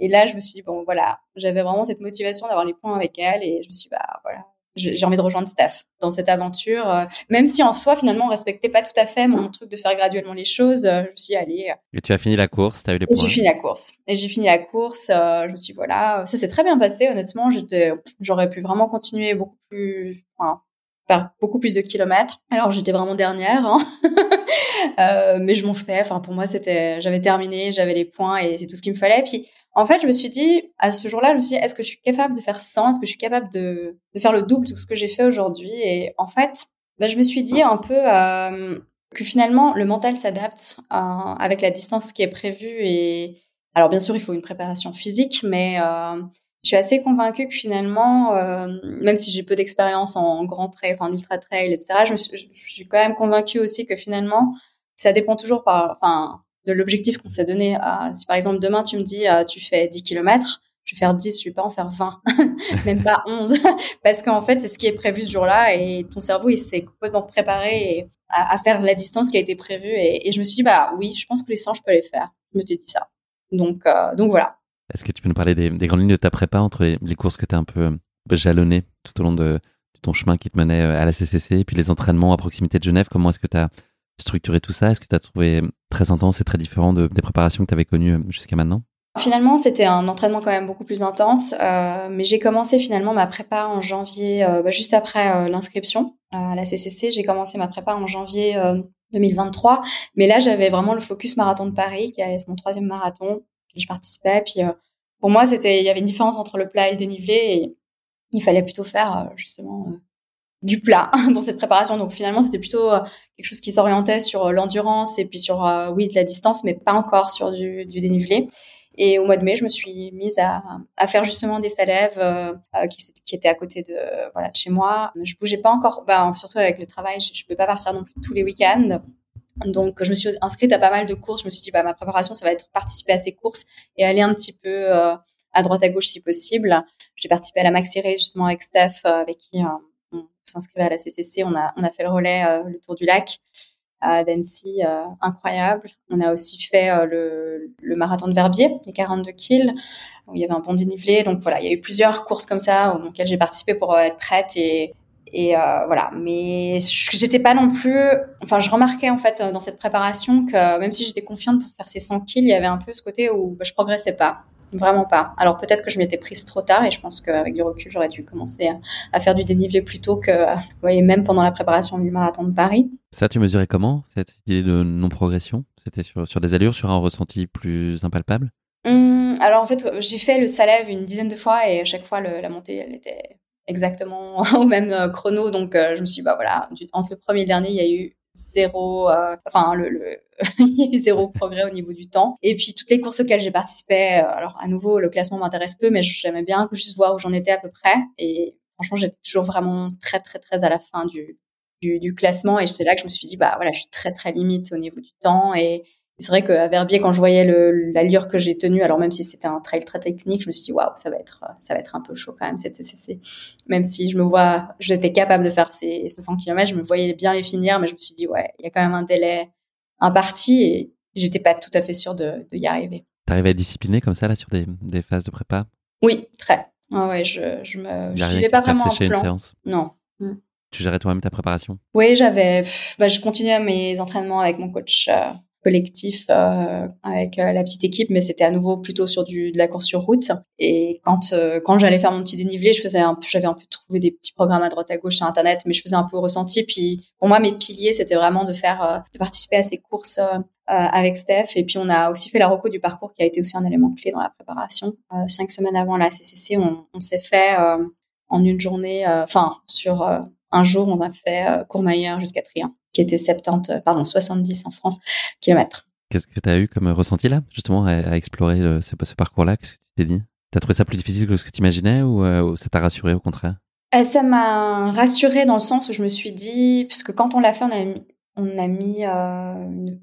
et là, je me suis dit, bon, voilà, j'avais vraiment cette motivation d'avoir les points avec elle et je me suis dit, bah, voilà, j'ai envie de rejoindre Steph dans cette aventure. Euh, même si en soi, finalement, on respectait pas tout à fait mon truc de faire graduellement les choses, euh, je me suis dit, allez. Et tu as fini la course, tu as eu les points. J'ai fini la course. Et j'ai fini la course, euh, je me suis dit, voilà, ça s'est très bien passé, honnêtement. J'étais, j'aurais pu vraiment continuer beaucoup plus, enfin, faire beaucoup plus de kilomètres. Alors, j'étais vraiment dernière, hein. euh, mais je m'en foutais. Enfin, pour moi, c'était, j'avais terminé, j'avais les points et c'est tout ce qu'il me fallait. Puis, en fait, je me suis dit, à ce jour-là, je me suis dit, est-ce que je suis capable de faire 100 Est-ce que je suis capable de, faire le double de ce que j'ai fait aujourd'hui? Et en fait, bah, je me suis dit un peu euh, que finalement, le mental s'adapte euh, avec la distance qui est prévue. Et alors, bien sûr, il faut une préparation physique, mais euh, je suis assez convaincue que finalement, euh, même si j'ai peu d'expérience en grand trail, enfin en ultra trail, etc., je, me suis, je suis quand même convaincue aussi que finalement, ça dépend toujours par, enfin, de l'objectif qu'on s'est donné. si par exemple demain tu me dis euh, tu fais 10 km, je vais faire 10, je vais pas en faire 20, même pas 11, parce qu'en fait c'est ce qui est prévu ce jour-là et ton cerveau il s'est complètement préparé à, faire la distance qui a été prévue et, je me suis dit bah oui, je pense que les 100 je peux les faire. Je me suis dit ça. Donc euh, donc voilà. Est-ce que tu peux nous parler des, grandes lignes de ta prépa entre les, courses que tu as un peu euh, jalonnées tout au long de, de, ton chemin qui te menait à la CCC et puis les entraînements à proximité de Genève? Comment est-ce que tu as structurer tout ça? Est-ce que tu as trouvé très intense et très différent de, des préparations que tu avais connues euh, jusqu'à maintenant? Finalement, c'était un entraînement quand même beaucoup plus intense, euh, mais j'ai commencé finalement ma prépa en janvier, euh, bah, juste après l'inscription à la CCC. J'ai commencé ma prépa en janvier 2023, mais là j'avais vraiment le focus marathon de Paris, qui est mon troisième marathon, je participais. Puis pour moi, c'était, il y avait une différence entre le plat et le dénivelé, et il fallait plutôt faire justement du plat pour cette préparation. Donc finalement, c'était plutôt euh, quelque chose qui s'orientait sur euh, l'endurance et puis sur, euh, oui, de la distance, mais pas encore sur du, du, dénivelé. Et au mois de mai, je me suis mise à, à faire justement des salèves qui, qui étaient à côté de voilà de chez moi. Je bougeais pas encore, bah, surtout avec le travail, je, je peux pas partir non plus tous les week-ends. Donc, je me suis inscrite à pas mal de courses. Je me suis dit, bah, ma préparation, ça va être participer à ces courses et aller un petit peu à droite à gauche si possible. J'ai participé à la Maxi Race justement avec Steph, avec qui s'inscrivait à la CCC, on a, on a fait le relais, euh, le tour du lac à Dancy, euh, incroyable. On a aussi fait euh, le, le, marathon de Verbier, les 42 kills, où il y avait un bon dénivelé. Donc voilà, il y a eu plusieurs courses comme ça auxquelles j'ai participé pour être prête et, et voilà, mais j'étais pas non plus. Enfin, je remarquais en fait dans cette préparation que même si j'étais confiante pour faire ces 100 kills, il y avait un peu ce côté où bah, je progressais pas. Vraiment pas. Alors peut-être que je m'étais prise trop tard et je pense qu'avec du recul, j'aurais dû commencer à, faire du dénivelé plus tôt que, vous voyez, même pendant la préparation du marathon de Paris. Ça, tu mesurais comment cette idée de non-progression? C'était sur, sur des allures, sur un ressenti plus impalpable? Hum, Alors en fait, j'ai fait le Salève une dizaine de fois et à chaque fois, la montée, elle était exactement au même euh, chrono. Donc euh, je me suis dit, bah voilà, entre le premier et le dernier, il y a eu zéro, euh, enfin le, le il y a eu zéro progrès au niveau du temps. Et puis toutes les courses auxquelles j'ai participé, euh, alors à nouveau le classement m'intéresse peu, mais j'aimais bien juste voir où j'en étais à peu près. Et franchement, j'étais toujours vraiment très très très à la fin du du, du classement. Et c'est là que je me suis dit bah voilà, je suis très très limite au niveau du temps et c'est vrai qu'à Verbier, quand je voyais l'allure que j'ai tenue, alors même si c'était un trail très technique, je me suis dit waouh, ça va être, ça va être un peu chaud quand même. C'était, même si je me vois, j'étais capable de faire ces, 100 km, je me voyais bien les finir, mais je me suis dit ouais, il y a quand même un délai imparti et j'étais pas tout à fait sûre de, de y arriver. T'arrives à être discipliné comme ça là sur des, des phases de prépa? Oui, très. Ouais, ouais, je, je me, je suivais pas vraiment un plan. Une séance? Non. Mm. Tu gérais toi-même ta préparation? Oui, j'avais, bah, je continuais mes entraînements avec mon coach. Euh, collectif euh, avec euh, la petite équipe, mais c'était à nouveau plutôt sur du de la course sur route. Et quand euh, quand j'allais faire mon petit dénivelé, je faisais un j'avais un peu trouvé des petits programmes à droite à gauche sur internet, mais je faisais un peu ressenti. Puis pour moi, mes piliers, c'était vraiment de faire de participer à ces courses avec Steph. Et puis on a aussi fait la reco du parcours qui a été aussi un élément clé dans la préparation. cinq semaines avant la CCC, on, on s'est fait en une journée, enfin sur un jour, on a fait Courmayeur jusqu'à Trien qui était 70, euh, pardon, 70 en France kilomètres. Qu'est-ce que tu as eu comme ressenti là, justement, à, explorer ce, parcours-là? Qu'est-ce que tu t'es dit? Tu as trouvé ça plus difficile que ce que tu imaginais euh, ou, ça t'a rassuré au contraire? Euh, Ça m'a rassuré dans le sens où je me suis dit, puisque quand on l'a fait, on a mis, on a mis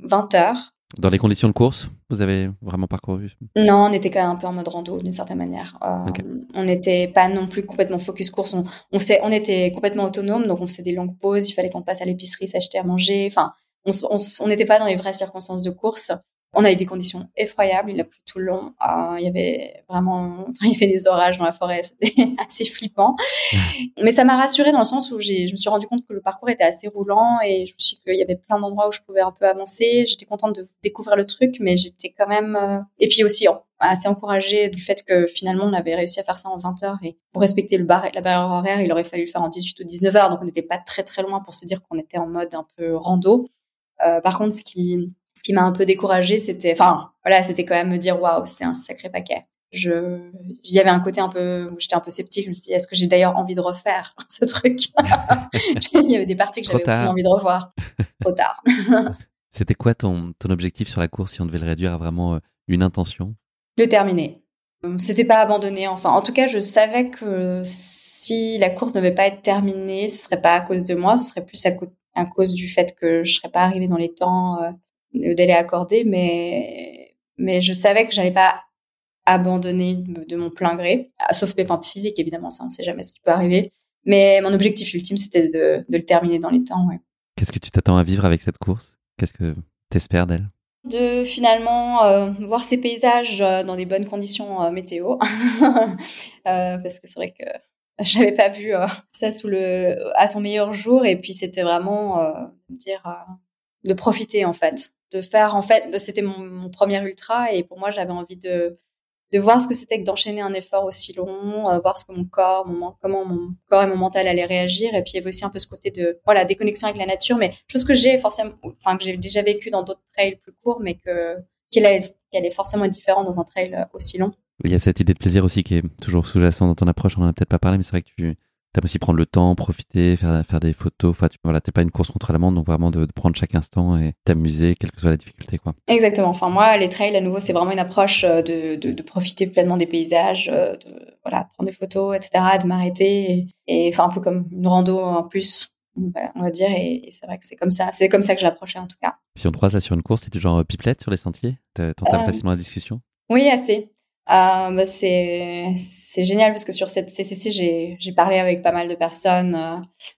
20 heures. Dans les conditions de course, vous avez vraiment parcouru Non, on était quand même un peu en mode rando d'une certaine manière. Euh, on n'était pas non plus complètement focus course. On, on, on était complètement autonome, donc on faisait des longues pauses. Il fallait qu'on passe à l'épicerie, s'acheter à manger. Enfin, on n'était pas dans les vraies circonstances de course. On a eu des conditions effroyables. Il a plu tout le long. Euh, il y avait vraiment, enfin, il y avait des orages dans la forêt. C'était assez flippant. Mais ça m'a rassurée dans le sens où j'ai, je me suis rendu compte que le parcours était assez roulant et je me suis qu'il y avait plein d'endroits où je pouvais un peu avancer. J'étais contente de découvrir le truc, mais j'étais quand même, euh, et puis aussi assez encouragée du fait que finalement on avait réussi à faire ça en 20 heures et pour respecter le bar la barrière horaire, il aurait fallu le faire en 18 ou 19 heures. Donc on n'était pas très très loin pour se dire qu'on était en mode un peu rando. Euh, par contre, ce qui ce qui m'a un peu découragée, c'était, enfin, voilà, c'était quand même me dire, waouh, c'est un sacré paquet. Je, il y avait un côté un peu, j'étais un peu sceptique. Je me suis dit, est-ce que j'ai d'ailleurs envie de refaire ce truc? Il y avait des parties que j'avais envie de revoir. Trop tard. c'était quoi ton, ton objectif sur la course si on devait le réduire à vraiment euh, une intention? De terminer. C'était pas abandonné. Enfin, en tout cas, je savais que si la course ne devait pas être terminée, ce serait pas à cause de moi, ce serait plus à, à cause du fait que je serais pas arrivée dans les temps euh, le délai accordé, mais, mais je savais que j'allais pas abandonner de mon plein gré, sauf pépin physique, évidemment, ça, on sait jamais ce qui peut arriver. Mais mon objectif ultime, c'était de, de, le terminer dans les temps, ouais. Qu'est-ce que tu t'attends à vivre avec cette course? Qu'est-ce que tu espères d'elle? De finalement euh, voir ces paysages euh, dans des bonnes conditions euh, météo parce que c'est vrai que j'avais pas vu ça sous le à son meilleur jour et puis c'était vraiment dire de profiter en fait de faire en fait c'était mon, premier ultra et pour moi j'avais envie de de voir ce que c'était que d'enchaîner un effort aussi long, euh, voir ce que mon corps, mon, comment mon corps et mon mental allaient réagir. Et puis il y avait aussi un peu ce côté de voilà déconnexion avec la nature, mais chose que j'ai forcément, enfin que j'ai déjà vécu dans d'autres trails plus courts, mais que qu'elle est, est forcément différente dans un trail aussi long. Il y a cette idée de plaisir aussi qui est toujours sous-jacente dans ton approche. On en a peut-être pas parlé, mais c'est vrai que tu T'aimes aussi prendre le temps, profiter, faire, faire des photos. Enfin, tu voilà, t'es pas une course contre la montre, donc vraiment de, prendre chaque instant et t'amuser, quelle que soit la difficulté, quoi. Exactement. Enfin, moi, les trails, à nouveau, c'est vraiment une approche euh, de, de, de, profiter pleinement des paysages, euh, de voilà, prendre des photos, etc., de m'arrêter et, enfin un peu comme une rando en plus. On va dire, et, c'est vrai que c'est comme ça, c'est comme ça que je l'approchais en tout cas. Si on te croise là sur une course, t'es du genre pipelette sur les sentiers? T'entends euh, facilement la discussion? Oui, assez. Euh, bah c'est génial parce que sur cette CCC j'ai parlé avec pas mal de personnes, euh,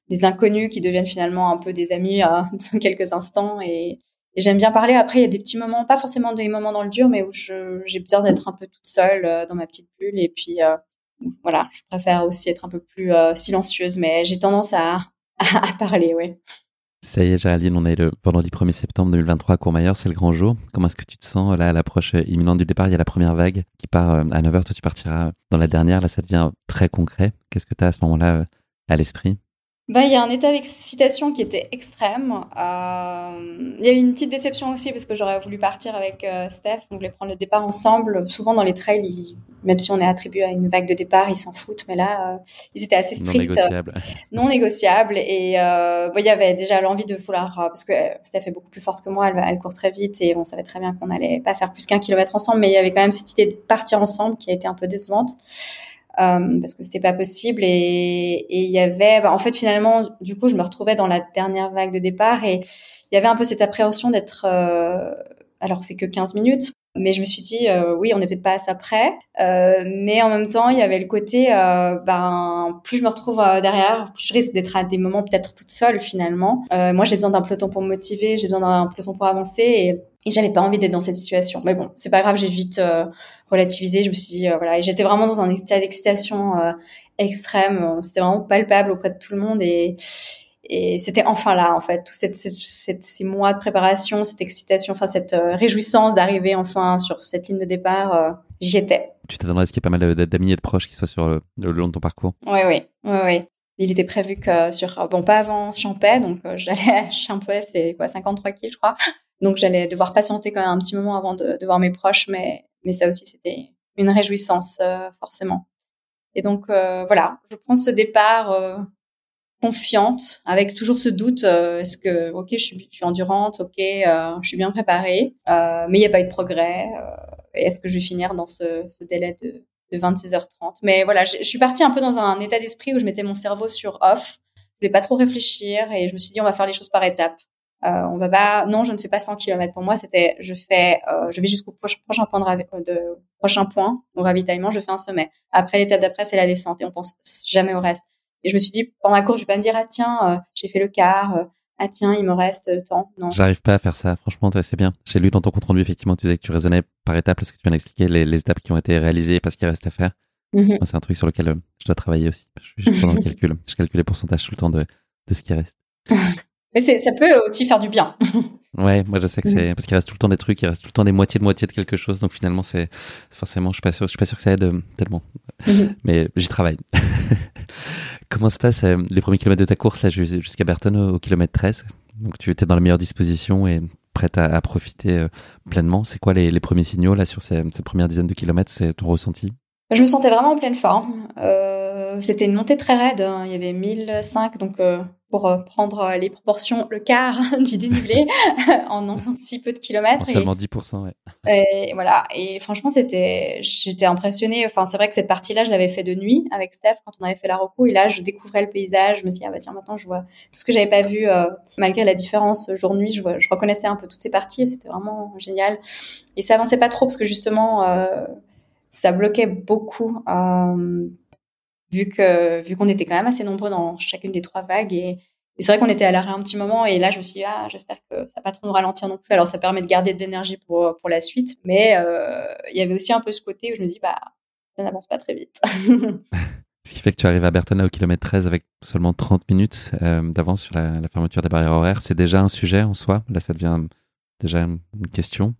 des inconnus qui deviennent finalement un peu des amis euh, dans quelques instants et, j'aime bien parler. Après il y a des petits moments, pas forcément des moments dans le dur, mais où j'ai besoin d'être un peu toute seule euh, dans ma petite bulle et puis voilà, je préfère aussi être un peu plus silencieuse, mais j'ai tendance à, à, à parler, oui. Ça y est, Géraldine, on est le vendredi 1er septembre 2023 à Courmayeur, c'est le grand jour. Comment est-ce que tu te sens là à l'approche imminente du départ? Il y a la première vague qui part euh, à 9h, toi tu partiras dans la dernière, là ça devient très concret. Qu'est-ce que tu as à ce moment-là euh, à l'esprit? Bah, il y a un état d'excitation qui était extrême. Euh, il y a eu une petite déception aussi parce que j'aurais voulu partir avec euh, Steph. On voulait prendre le départ ensemble. Souvent dans les trails, même si on est attribué à une vague de départ, ils s'en foutent. Mais là, euh, ils étaient assez stricts. Non négociables. non négociables. Et euh, bon, il y avait déjà l'envie de vouloir, parce que Steph est beaucoup plus forte que moi. Elle, elle court très vite et on savait très bien qu'on allait pas faire plus qu'un kilomètre ensemble. Mais il y avait quand même cette idée de partir ensemble qui a été un peu décevante. Euh, parce que c'était pas possible et il y avait bah, en fait finalement du coup je me retrouvais dans la dernière vague de départ et il y avait un peu cette appréhension d'être euh, alors c'est que 15 minutes mais je me suis dit euh, oui on n'est peut-être pas à ça près euh, mais en même temps il y avait le côté euh, ben plus je me retrouve derrière plus je risque d'être à des moments peut-être toute seule finalement moi j'ai besoin d'un peloton pour me motiver j'ai besoin d'un peloton pour avancer et et j'avais pas envie d'être dans cette situation. Mais bon, c'est pas grave, j'ai vite euh, relativisé. Je me suis dit, euh, voilà, et j'étais vraiment dans un état d'excitation euh, extrême. C'était vraiment palpable auprès de tout le monde et c'était enfin là en fait. Tout cette, cette, ces mois de préparation, cette excitation, enfin cette réjouissance d'arriver enfin sur cette ligne de départ, j'y étais. Tu t'attendrais à ce qu'il y ait pas mal d'amis et de proches qui soient sur le, long de ton parcours? Oui, oui, oui, oui. Il était prévu que sur bon pas avant Champais, donc j'allais à Champais, c'est quoi 53 kg je crois. Donc j'allais devoir patienter quand même un petit moment avant de, de voir mes proches, mais, mais ça aussi c'était une réjouissance euh, forcément. Et donc euh, voilà, je prends ce départ euh, confiante, avec toujours ce doute est-ce que ok je suis, je suis endurante, ok je suis bien préparée, mais il n'y a pas eu de progrès. est-ce que je vais finir dans ce, ce délai de, de 26h30 Mais voilà, je, je, suis partie un peu dans un état d'esprit où je mettais mon cerveau sur off. Je voulais pas trop réfléchir et je me suis dit on va faire les choses par étapes. Euh, on va pas, non, je ne fais pas 100 km. Pour moi, c'était, je fais, euh, je vais jusqu'au prochain, point de, de, prochain point au ravitaillement, je fais un sommet. Après, l'étape d'après, c'est la descente et on pense jamais au reste. Et je me suis dit, pendant la course, je vais pas me dire, ah tiens, euh, j'ai fait le quart, ah tiens, il me reste tant. Non. J'arrive pas à faire ça. Franchement, c'est bien. J'ai lu dans ton compte rendu, effectivement, tu disais que tu raisonnais par étapes, parce que tu viens d'expliquer les, les étapes qui ont été réalisées parce qu'il reste à faire. Mm-hmm. C'est un truc sur lequel je dois travailler aussi. Je suis dans le calcul. Je calcule les pourcentages tout le temps de, de ce qui reste. Mais ça peut aussi faire du bien. ouais, moi je sais que c'est parce qu'il reste tout le temps des trucs, il reste tout le temps des moitiés de moitié de quelque chose, donc finalement c'est forcément, je suis pas sûr, je suis pas sûr que ça aide euh, tellement. Mm-hmm. Mais j'y travaille. Comment se passent euh, les premiers kilomètres de ta course là jusqu'à Berton au, kilomètre 13 Donc tu étais dans la meilleure disposition et prête à, profiter euh, pleinement. C'est quoi les, les, premiers signaux là sur ces, cette première dizaine de kilomètres? C'est ton ressenti? Je me sentais vraiment en pleine forme. Euh, c'était une montée très raide. Hein. Il y avait 1005, donc pour euh, prendre les proportions, le quart du dénivelé en, si peu de kilomètres. seulement 10%, ouais. Et voilà. Et franchement, c'était, j'étais impressionnée. Enfin, c'est vrai que cette partie-là, je l'avais fait de nuit avec Steph quand on avait fait la reco. Et là, je découvrais le paysage. Je me suis dit, ah bah tiens, maintenant, je vois tout ce que j'avais pas vu, malgré la différence jour-nuit. Je, je reconnaissais un peu toutes ces parties et c'était vraiment génial. Et ça avançait pas trop parce que justement, ça bloquait beaucoup euh, vu que vu qu'on était quand même assez nombreux dans chacune des trois vagues et, c'est vrai qu'on était à l'arrêt un petit moment et là je me suis dit ah j'espère que ça va pas trop nous ralentir non plus alors ça permet de garder de l'énergie pour pour la suite mais euh, il y avait aussi un peu ce côté où je me dis bah ça n'avance pas très vite Ce qui fait que tu arrives à Bertona au kilomètre 13 avec seulement 30 minutes euh, d'avance sur la, la, fermeture des barrières horaires. C'est déjà un sujet en soi? Là, ça devient déjà une question.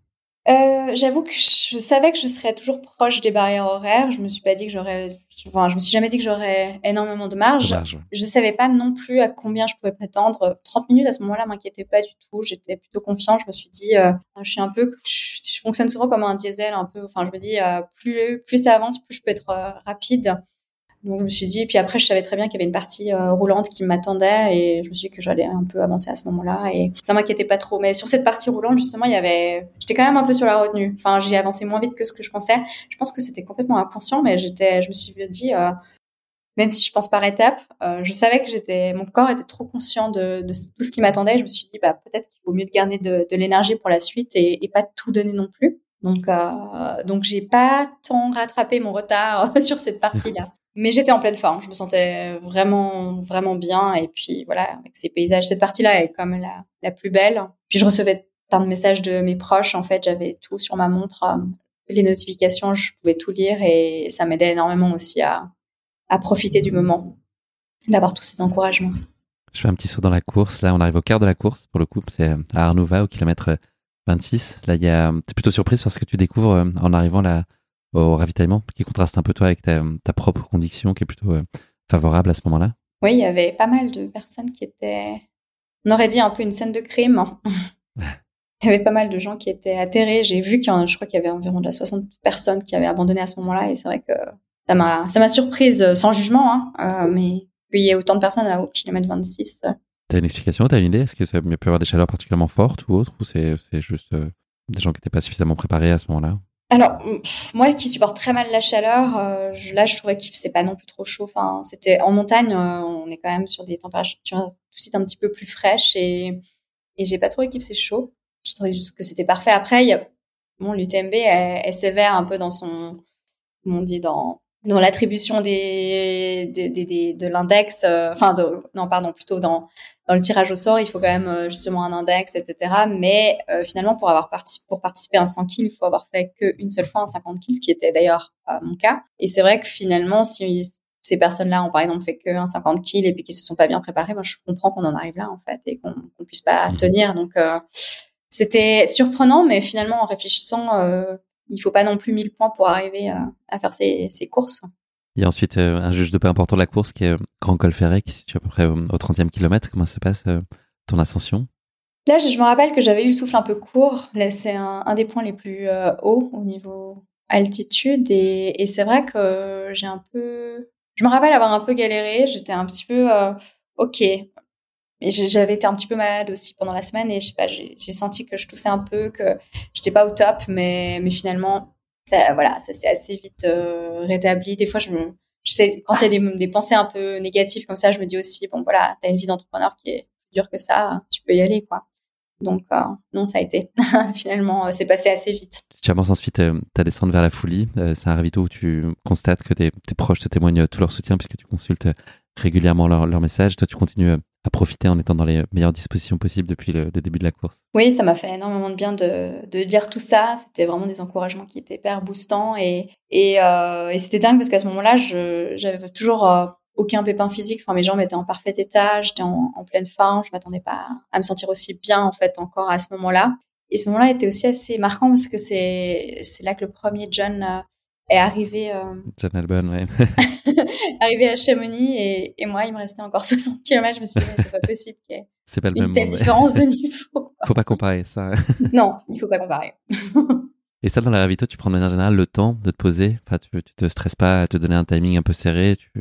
Euh, j'avoue que je savais que je serais toujours proche des barrières horaires. Je me suis pas dit que j'aurais, enfin, je me suis jamais dit que j'aurais énormément de marge. Je Je savais pas non plus à combien je pouvais prétendre. 30 minutes à ce moment-là m'inquiétait pas du tout. J'étais plutôt confiante. Je me suis dit, euh, je suis un peu, je, fonctionne souvent comme un diesel, un peu. Enfin, je me dis, euh, plus plus ça avance, plus je peux être rapide. Donc je me suis dit, et puis après je savais très bien qu'il y avait une partie euh, roulante qui m'attendait et je me suis dit que j'allais un peu avancer à ce moment-là et ça m'inquiétait pas trop. Mais sur cette partie roulante justement, il y avait, j'étais quand même un peu sur la retenue. Enfin, j'ai avancé moins vite que ce que je pensais. Je pense que c'était complètement inconscient, mais j'étais, je me suis dit, euh, même si je pense par étapes, euh, je savais que j'étais, mon corps était trop conscient de, tout ce qui m'attendait. Je me suis dit, bah peut-être qu'il vaut mieux de garder de, de l'énergie pour la suite et, et, pas tout donner non plus. Donc, euh, donc j'ai pas tant rattrapé mon retard sur cette partie-là. Mais j'étais en pleine forme, je me sentais vraiment, vraiment bien. Et puis voilà, avec ces paysages, cette partie-là est comme la, la plus belle. Puis je recevais plein de messages de mes proches. En fait, j'avais tout sur ma montre, euh, les notifications, je pouvais tout lire et ça m'aidait énormément aussi à, à profiter du moment, d'avoir tous ces encouragements. Je fais un petit saut dans la course. Là, on arrive au quart de la course. Pour le coup, c'est à Arnouva, au kilomètre 26. Là, il y a, t'es plutôt surprise parce que tu découvres euh, en arrivant là au ravitaillement, qui contraste un peu toi avec ta, propre condition qui est plutôt euh, favorable à ce moment-là? Oui, il y avait pas mal de personnes qui étaient, on aurait dit un peu une scène de crime. il y avait pas mal de gens qui étaient atterrés. J'ai vu qu'il y en, je crois qu'il y avait environ de 60 personnes qui avaient abandonné à ce moment-là, et c'est vrai que ça m'a, ça m'a surprise, euh, sans jugement, hein, euh, mais qu'il y ait autant de personnes à, au kilomètre 26. Euh. T'as une explication, t'as une idée? Est-ce que ça peut y avoir des chaleurs particulièrement fortes ou autres, ou c'est, c'est juste des gens qui n'étaient pas suffisamment préparés à ce moment-là? Alors, moi qui supporte très mal la chaleur, euh, là, je trouvais qu'il faisait pas non plus trop chaud. Enfin, c'était en montagne, euh, on est quand même sur des températures tout de suite un petit peu plus fraîches et, et j'ai pas trouvé qu'il faisait chaud. Je trouvais juste que c'était parfait. Après, y a, bon, l'UTMB est, est, sévère un peu dans son, comment on dit, dans, dans l'attribution des, des, des, de l'index, euh, enfin, de, non, pardon, plutôt dans, dans le tirage au sort, il faut quand même euh, justement un index, etc. Mais euh, finalement, pour avoir parti pour participer à un 100 kills, il faut avoir fait qu'une seule fois un 50 kills, ce qui était d'ailleurs euh, mon cas. Et c'est vrai que finalement, si ces personnes-là ont par exemple fait qu'un 50 kills et puis qu'ils se sont pas bien préparés, moi je comprends qu'on en arrive là en fait et qu'on qu'on puisse pas mmh. tenir. Donc c'était surprenant, mais finalement en réfléchissant, euh, il faut pas non plus 1000 points pour arriver à faire ces, ces courses. Il y a ensuite euh, un juge de paix important de la course qui est euh, Grand Col Ferret, qui se situe à peu près au, 30e kilomètre. Comment se passe euh, ton ascension? Là, je me rappelle que j'avais eu le souffle un peu court. Là, c'est un, des points les plus hauts au niveau altitude. Et, et c'est vrai que j'ai un peu... Je me rappelle avoir un peu galéré. J'étais un petit peu... ok. J'avais été un petit peu malade aussi pendant la semaine et je sais pas, j'ai senti que je toussais un peu, que j'étais pas au top, mais, mais finalement, ça, voilà, ça s'est assez vite euh, rétabli. Des fois, je me, je sais, quand il y a des, pensées un peu négatives comme ça, je me dis aussi, bon voilà, t'as une vie d'entrepreneur qui est plus dure que ça, tu peux y aller, quoi. Donc euh, non, ça a été. Finalement, euh, c'est passé assez vite. Tu avances ensuite ta descente vers la folie. c'est un ravito où tu constates que tes, proches te témoignent tout leur soutien puisque tu consultes régulièrement leurs leur messages. Toi, tu continues à profiter en étant dans les meilleures dispositions possibles depuis le, début de la course. Oui, ça m'a fait énormément de bien de, de lire tout ça. C'était vraiment des encouragements qui étaient hyper boostants et, et, euh, c'était dingue parce qu'à ce moment-là, j'avais toujours euh, aucun pépin physique. Enfin, mes jambes étaient en parfait état, j'étais en, pleine forme. Je m'attendais pas à me sentir aussi bien en fait encore à ce moment-là. Et ce moment-là était aussi assez marquant parce que c'est là que le premier John est arrivé. Euh, John arrivé à Chamonix et, et, moi, il me restait encore 60 km. Je me suis dit, mais c'est pas possible qu'il y ait c'est pas le une même telle différence de niveau. faut pas comparer ça. non, il faut pas comparer. et ça, dans la ravito, tu prends de manière générale le temps de te poser? Enfin, tu, tu te stresses pas à te donner un timing un peu serré? Tu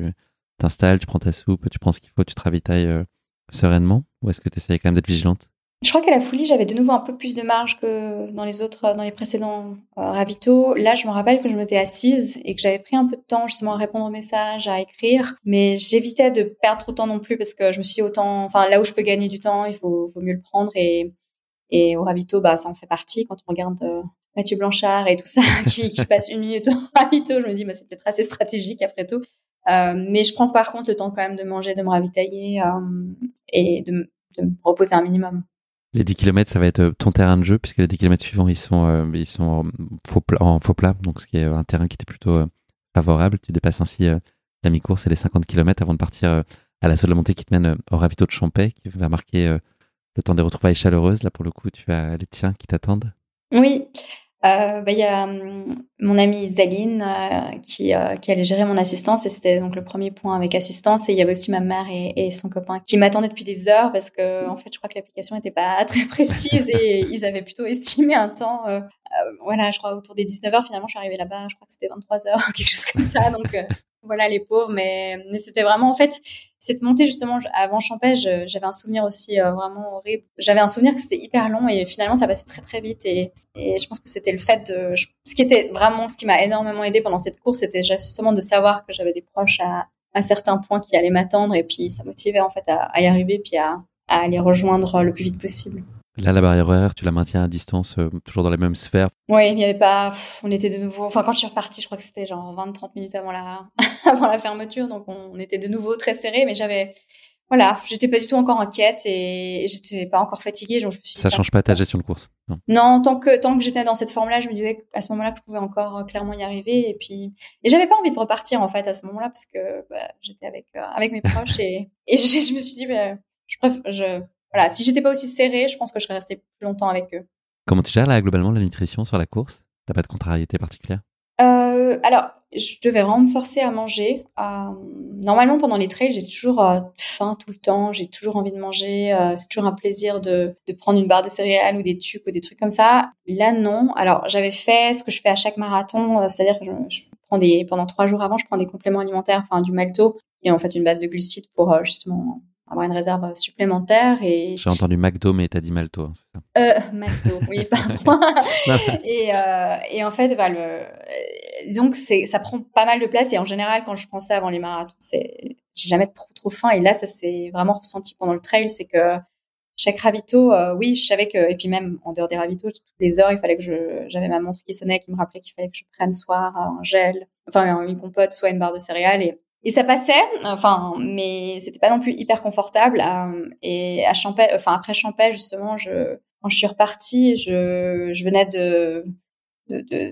t'installes, tu prends ta soupe, tu prends ce qu'il faut, tu te ravitailles euh, sereinement? Ou est-ce que tu essayes quand même d'être vigilante? Je crois qu'à la folie, j'avais de nouveau un peu plus de marge que dans les autres, dans les précédents euh, ravitaux. Là, je me rappelle que je m'étais assise et que j'avais pris un peu de temps justement à répondre aux messages, à écrire. Mais j'évitais de perdre trop de temps non plus parce que je me suis autant, enfin, là où je peux gagner du temps, il faut, faut mieux le prendre. Et, et au ravito, bah, ça en fait partie quand on regarde euh, Mathieu Blanchard et tout ça qui, qui passe une minute au ravito. Je me dis, bah, c'est peut-être assez stratégique après tout. Euh, mais je prends par contre le temps quand même de manger, de me ravitailler euh, et de, de me reposer un minimum. Les 10 km, ça va être euh, ton terrain de jeu, puisque les 10 km suivants, ils sont, euh, ils sont en faux, plat, donc ce qui est un terrain qui était plutôt euh, favorable. Tu dépasses ainsi la mi-course et les 50 km avant de partir à la la montée qui te mène au ravito de Champais, qui va marquer le temps des retrouvailles chaleureuses. Là, pour le coup, tu as les tiens qui t'attendent. Oui, euh, bah, il y a hum, mon amie Zaline euh, qui, euh, qui allait gérer mon assistance et c'était donc le premier point avec assistance. Et il y avait aussi ma mère et, et son copain qui m'attendaient depuis des heures parce que en fait je crois que l'application n'était pas très précise et ils avaient plutôt estimé un temps voilà je crois autour des 19 heures. Finalement je suis arrivée là-bas je crois que c'était 23 heures quelque chose comme ça. Donc voilà les pauvres mais, c'était vraiment en fait cette montée justement avant Champège j'avais un souvenir aussi euh, vraiment horrible. J'avais un souvenir que c'était hyper long et finalement ça passait très très vite et, je pense que c'était le fait de ce qui était vraiment ce qui m'a énormément aidé pendant cette course c'était justement de savoir que j'avais des proches à, certains points qui allaient m'attendre et puis ça motivait en fait à, à y arriver puis à, à les rejoindre le plus vite possible Là, la barrière horaire, tu la maintiens à distance, euh, toujours dans les mêmes sphères? Oui, il n'y avait pas. on était de nouveau. Enfin, quand je suis repartie, je crois que c'était genre 20-30 minutes avant la... avant la fermeture. Donc, on, était de nouveau très serré. Mais j'avais. Voilà, j'étais pas du tout encore inquiète et j'étais pas encore fatiguée. Donc je me suis Ça change pas ta gestion de course? Non, non tant que, tant que j'étais dans cette forme-là, je me disais à ce moment-là je pouvais encore euh, clairement y arriver. Et puis. Et j'avais pas envie de repartir, en fait, à ce moment-là, parce que bah, j'étais avec, euh, avec mes proches et, et je, je, me suis dit, bah, je préfère. Je, voilà, si j'étais pas aussi serrée, je pense que je serais restée plus longtemps avec eux. Comment tu gères là globalement la nutrition sur la course? T'as pas de contrariété particulière? Euh, alors, je devais vraiment me forcer à manger. Euh, normalement, pendant les trails, j'ai toujours euh, faim tout le temps. J'ai toujours envie de manger. C'est toujours un plaisir de, de, prendre une barre de céréales ou des tucs ou des trucs comme ça. Là, non. Alors, j'avais fait ce que je fais à chaque marathon, c'est-à-dire que je, je, prends des pendant trois jours avant, je prends des compléments alimentaires, enfin du malto, est en fait une base de glucides pour justement avoir une réserve supplémentaire. Et j'ai entendu McDo, mais t'as dit Malto, hein, c'est ça? Euh, Malto, oui, pardon. et, euh, et en fait, bah, le, disons que ça prend pas mal de place. Et en général, quand je prends ça avant les marathons, c'est, j'ai jamais trop trop faim. Et là, ça s'est vraiment ressenti pendant le trail, c'est que chaque ravito, euh, oui, je savais que, et puis même en dehors des ravitaux, toutes les heures, il fallait que je, j'avais ma montre qui sonnait, qui me rappelait qu'il fallait que je prenne soit un gel, enfin une compote, soit une barre de céréales. Et et ça passait, enfin, mais c'était pas non plus hyper confortable. Et à Champais, enfin après Champais justement, je, quand je suis repartie, je, venais de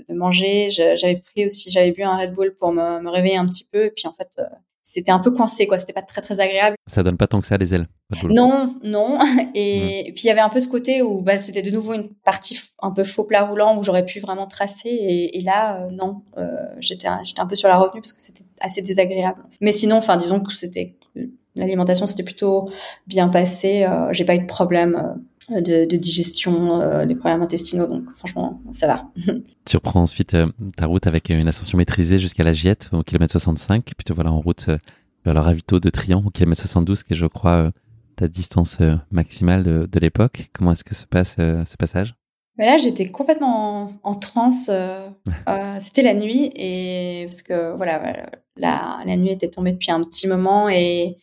manger. J'avais pris aussi, j'avais bu un Red Bull pour me, me, réveiller un petit peu. Et puis en fait, euh, c'était un peu coincé, quoi. C'était pas très très agréable. Ça donne pas tant que ça les ailes. Non, non. Et, et, puis il y avait un peu ce côté où bah, c'était de nouveau une partie un peu faux plat roulant où j'aurais pu vraiment tracer. Et, et là, euh, non, euh, j'étais j'étais un peu sur la retenue parce que c'était assez désagréable. Mais sinon, enfin, disons que c'était l'alimentation, c'était plutôt bien passé. Euh, J'ai pas eu de problème euh, de, de, digestion, euh, des problèmes intestinaux. Donc franchement, ça va. tu reprends ensuite euh, ta route avec une ascension maîtrisée jusqu'à la Giette au kilomètre 65, puis te voilà en route vers le ravito de Trian au kilomètre 72, qui est, je crois, ta distance maximale de, de l'époque. Comment est-ce que se passe ce passage? Mais là, j'étais complètement en, en transe. Euh, c'était la nuit et parce que voilà, la, la nuit était tombée depuis un petit moment et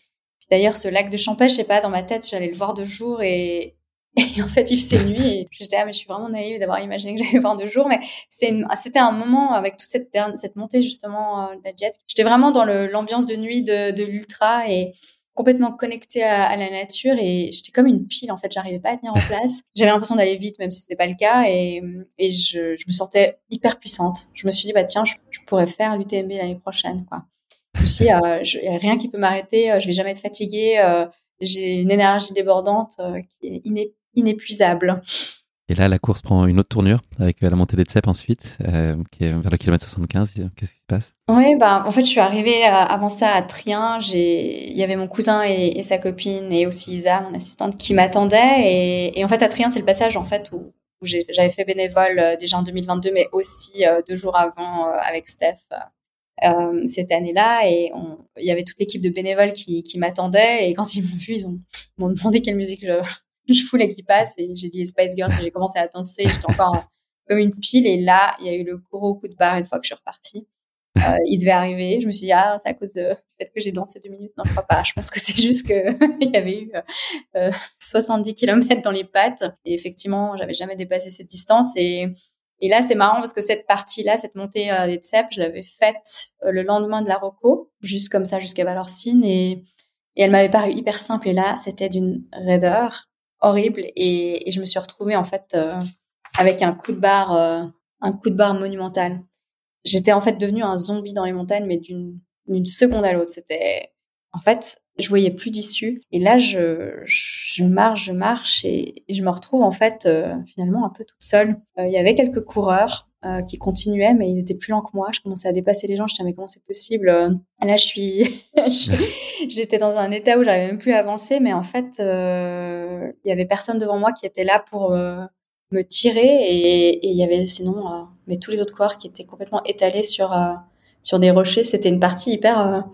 d'ailleurs ce lac de Champagne, je sais pas, dans ma tête, j'allais le voir de jour et, et en fait, il faisait nuit et j'étais ah mais je suis vraiment naïve d'avoir imaginé que j'allais voir de jour, mais c'était un moment avec toute cette cette montée justement euh, de la jet. J'étais vraiment dans l'ambiance de nuit de, de l'ultra et complètement connectée à, à, la nature et j'étais comme une pile en fait. J'arrivais pas à tenir en place. J'avais l'impression d'aller vite même si c'était pas le cas et, et je, je, me sentais hyper puissante. Je me suis dit bah tiens je, je pourrais faire l'UTMB l'année prochaine quoi. Je me suis dit euh, y a rien qui peut m'arrêter euh, je vais jamais être fatiguée euh, j'ai une énergie débordante euh, qui est iné inépuisable et là, la course prend une autre tournure avec la montée des Tsep ensuite, euh, qui est vers le kilomètre 75. Qu'est-ce qui se passe? Oui, bah, en fait, je suis arrivée à, avant ça à Trien. Il y avait mon cousin et, et, sa copine et aussi Isa, mon assistante, qui m'attendaient. Et, et, en fait, à Trien, c'est le passage en fait où, où j'avais fait bénévole euh, déjà en 2022, mais aussi euh, deux jours avant euh, avec Steph. Euh, cette année-là et il y avait toute l'équipe de bénévoles qui, qui m'attendait et quand ils m'ont vu ils ont m'ont demandé quelle musique je, je voulais qu'il passe et j'ai dit Spice Girls j'ai commencé à danser. J'étais encore comme une pile et là, il y a eu le gros coup de barre une fois que je suis repartie. Euh, il devait arriver. Je me suis dit, ah, c'est à cause de, fait que j'ai dansé deux minutes. Non, je crois pas. Je pense que c'est juste que il y avait eu euh, 70 km dans les pattes. Et effectivement, j'avais jamais dépassé cette distance. Et, et là, c'est marrant parce que cette partie-là, cette montée euh, des Tsep, je l'avais faite euh, le lendemain de la Rocco, juste comme ça, jusqu'à Valorcine. Et, et elle m'avait paru hyper simple. Et là, c'était d'une raideur horrible et, et, je me suis retrouvée en fait euh, avec un coup de barre, euh, un coup de barre monumental. J'étais en fait devenue un zombie dans les montagnes, mais d'une d'une seconde à l'autre. C'était en fait, je voyais plus d'issue. Et là, je, je marche, je marche et, je me retrouve en fait euh, finalement un peu toute seule. Il y avait quelques coureurs euh, qui continuaient, mais ils étaient plus lents que moi. Je commençais à dépasser les gens. Je disais, mais comment c'est possible Là, je suis, j'étais dans un état où j'arrivais même plus à avancer, mais en fait, euh, il y avait personne devant moi qui était là pour euh, me tirer, et il y avait sinon, euh, mais tous les autres coureurs qui étaient complètement étalés sur euh, sur des rochers. C'était une partie hyper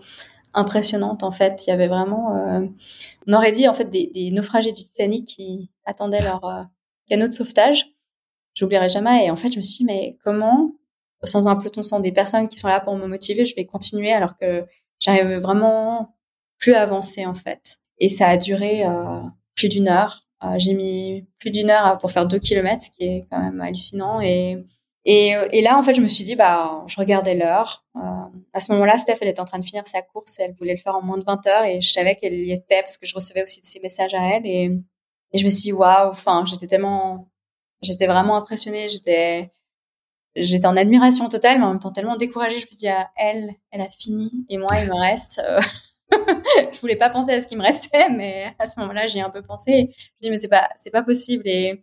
impressionnante en fait. Il y avait vraiment, on aurait dit en fait des, des naufragés du Titanic qui attendaient leur canot de sauvetage j'oublierai jamais. Et en fait, je me suis dit, mais comment, sans un peloton, sans des personnes qui sont là pour me motiver, je vais continuer alors que j'arrive vraiment plus à avancer, en fait. Et ça a duré euh, plus d'une heure. Euh, j'ai mis plus d'une heure pour faire deux kilomètres, ce qui est quand même hallucinant. Et, et, là, en fait, je me suis dit, bah, je regardais l'heure. Euh, à ce moment-là, Steph, elle était en train de finir sa course elle voulait le faire en moins de 20 heures et je savais qu'elle y était parce que je recevais aussi de ses messages à elle et, et je me suis dit, waouh, enfin, j'étais tellement J'étais vraiment impressionnée. J'étais, j'étais en admiration totale, mais en même temps tellement découragée. Je me suis dit, ah, elle, elle a fini, et moi, il me reste. Euh, je voulais pas penser à ce qui me restait, mais à ce moment-là, j'y ai un peu pensé. Je me dit, mais c'est pas, c'est pas possible. Et,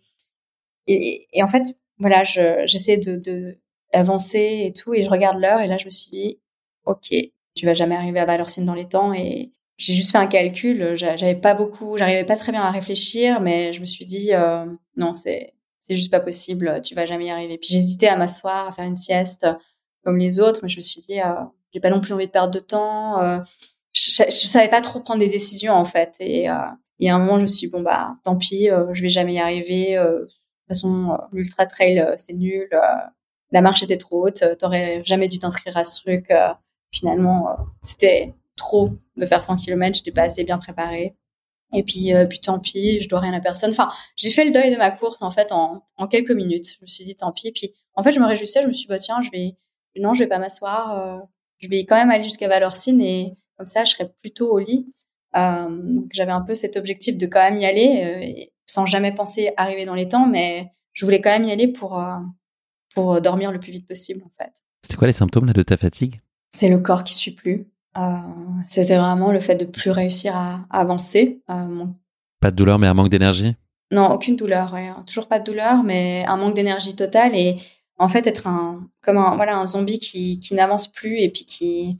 et, en fait, voilà, je, j'essaie de, de, d'avancer et tout. Et je regarde l'heure et là, je me suis dit, OK, tu vas jamais arriver à Valorcine dans les temps. Et j'ai juste fait un calcul. J'avais pas beaucoup, j'arrivais pas très bien à réfléchir, mais je me suis dit, euh, non, c'est, c'est juste pas possible. Tu vas jamais y arriver. Puis j'hésitais à m'asseoir, à faire une sieste comme les autres, mais je me suis dit, euh, j'ai pas non plus envie de perdre de temps. Euh, je, savais pas trop prendre des décisions en fait. Et, euh, et à un moment, je me suis dit, bon bah, tant pis, euh, je vais jamais y arriver. de toute façon, l'ultra trail, c'est nul la marche était trop haute, t'aurais jamais dû t'inscrire à ce truc. Euh, finalement, euh, c'était trop de faire 100 km, j'étais pas assez bien préparée. Et puis, euh, puis tant pis, je dois rien à personne. Enfin, j'ai fait le deuil de ma course en fait en, en quelques minutes. Je me suis dit tant pis. Puis en fait, je me réjouissais. Je me suis dit bah tiens, je vais non, je vais pas m'asseoir. je vais quand même aller jusqu'à Valorcine et comme ça, je serai plutôt au lit. donc j'avais un peu cet objectif de quand même y aller, sans jamais penser arriver dans les temps, mais je voulais quand même y aller pour pour euh, dormir le plus vite possible en fait. C'était quoi les symptômes là, de ta fatigue? C'est le corps qui suit plus. Euh, c'était vraiment le fait de plus réussir à, avancer. Euh, pas de douleur, mais un manque d'énergie? Non, aucune douleur. Toujours pas de douleur, mais un manque d'énergie totale et en fait être un comme un voilà un zombie qui, qui n'avance plus et puis qui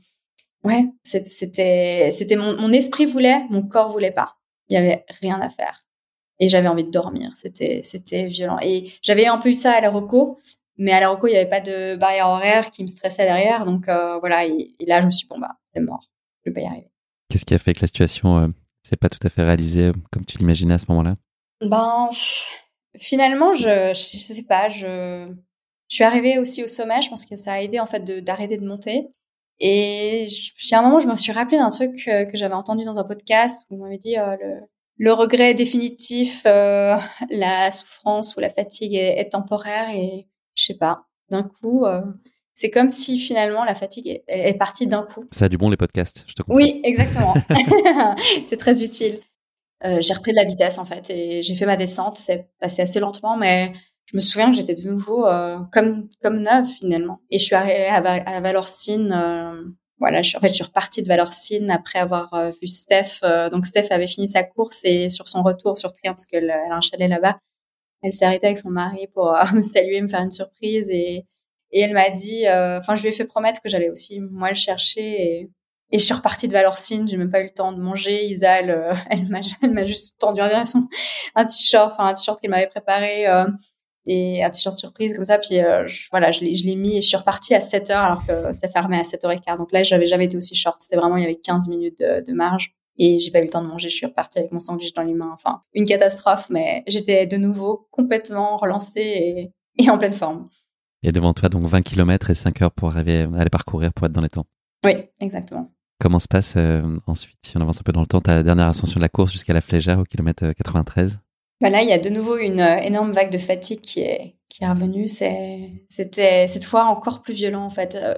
ouais c'était c'était mon, mon esprit voulait, mon corps voulait pas. Il y avait rien à faire et j'avais envie de dormir. C'était c'était violent et j'avais un peu eu ça à la reco mais à la reco, il n'y avait pas de barrière horaire qui me stressait derrière. Donc euh, voilà, et, là, je me suis dit, bon, bah, c'est mort. Je vais pas y arriver. Qu'est-ce qui a fait que la situation euh, s'est pas tout à fait réalisée euh, comme tu l'imaginais à ce moment-là? Ben, finalement, je, ne sais pas, je, je suis arrivée aussi au sommet. Je pense que ça a aidé en fait d'arrêter de, monter. Et j'ai un moment, je me suis rappelé d'un truc que, j'avais entendu dans un podcast où on m'avait dit le, le regret définitif, la souffrance ou la fatigue est, est temporaire et je sais pas, d'un coup, euh, c'est comme si finalement la fatigue est, est partie d'un coup. Ça a du bon les podcasts, je te comprends. Oui, exactement. c'est très utile. Euh, j'ai repris de la vitesse en fait et j'ai fait ma descente. C'est passé assez lentement, mais je me souviens que j'étais de nouveau euh, comme comme neuve finalement. Et je suis arrivée à, à Valorcine. Euh, voilà, je, en fait, je suis repartie de Valorcine après avoir vu Steph. donc Steph avait fini sa course et sur son retour sur Triumph, parce qu'elle a un chalet là-bas, elle s'est arrêtée avec son mari pour me saluer, me faire une surprise et, et elle m'a dit, euh, enfin, je lui ai fait promettre que j'allais aussi moi le chercher et, et je suis repartie de Valorcine. J'ai même pas eu le temps de manger. Isa, elle, euh, elle m'a, juste tendu un, un t-shirt, enfin un t-shirt qu'elle m'avait préparé et un t-shirt surprise comme ça. Puis voilà, je l'ai, je l'ai mis et je suis repartie à 7 heures alors que ça fermait à 7h15. Donc là, j'avais jamais été aussi short. C'était vraiment, il y avait 15 minutes de, de marge. Et j'ai pas eu le temps de manger, je suis repartie avec mon sandwich dans les mains. Enfin, une catastrophe, mais j'étais de nouveau complètement relancée et, en pleine forme. Et devant toi, donc 20 km et 5 heures pour arriver à aller parcourir pour être dans les temps. Oui, exactement. Comment se passe euh, ensuite, si on avance un peu dans le temps, ta dernière ascension de la course jusqu'à la Flégère au kilomètre 93 bah Là, il y a de nouveau une euh, énorme vague de fatigue qui est, qui est revenue. C'était cette fois encore plus violent en fait. Euh,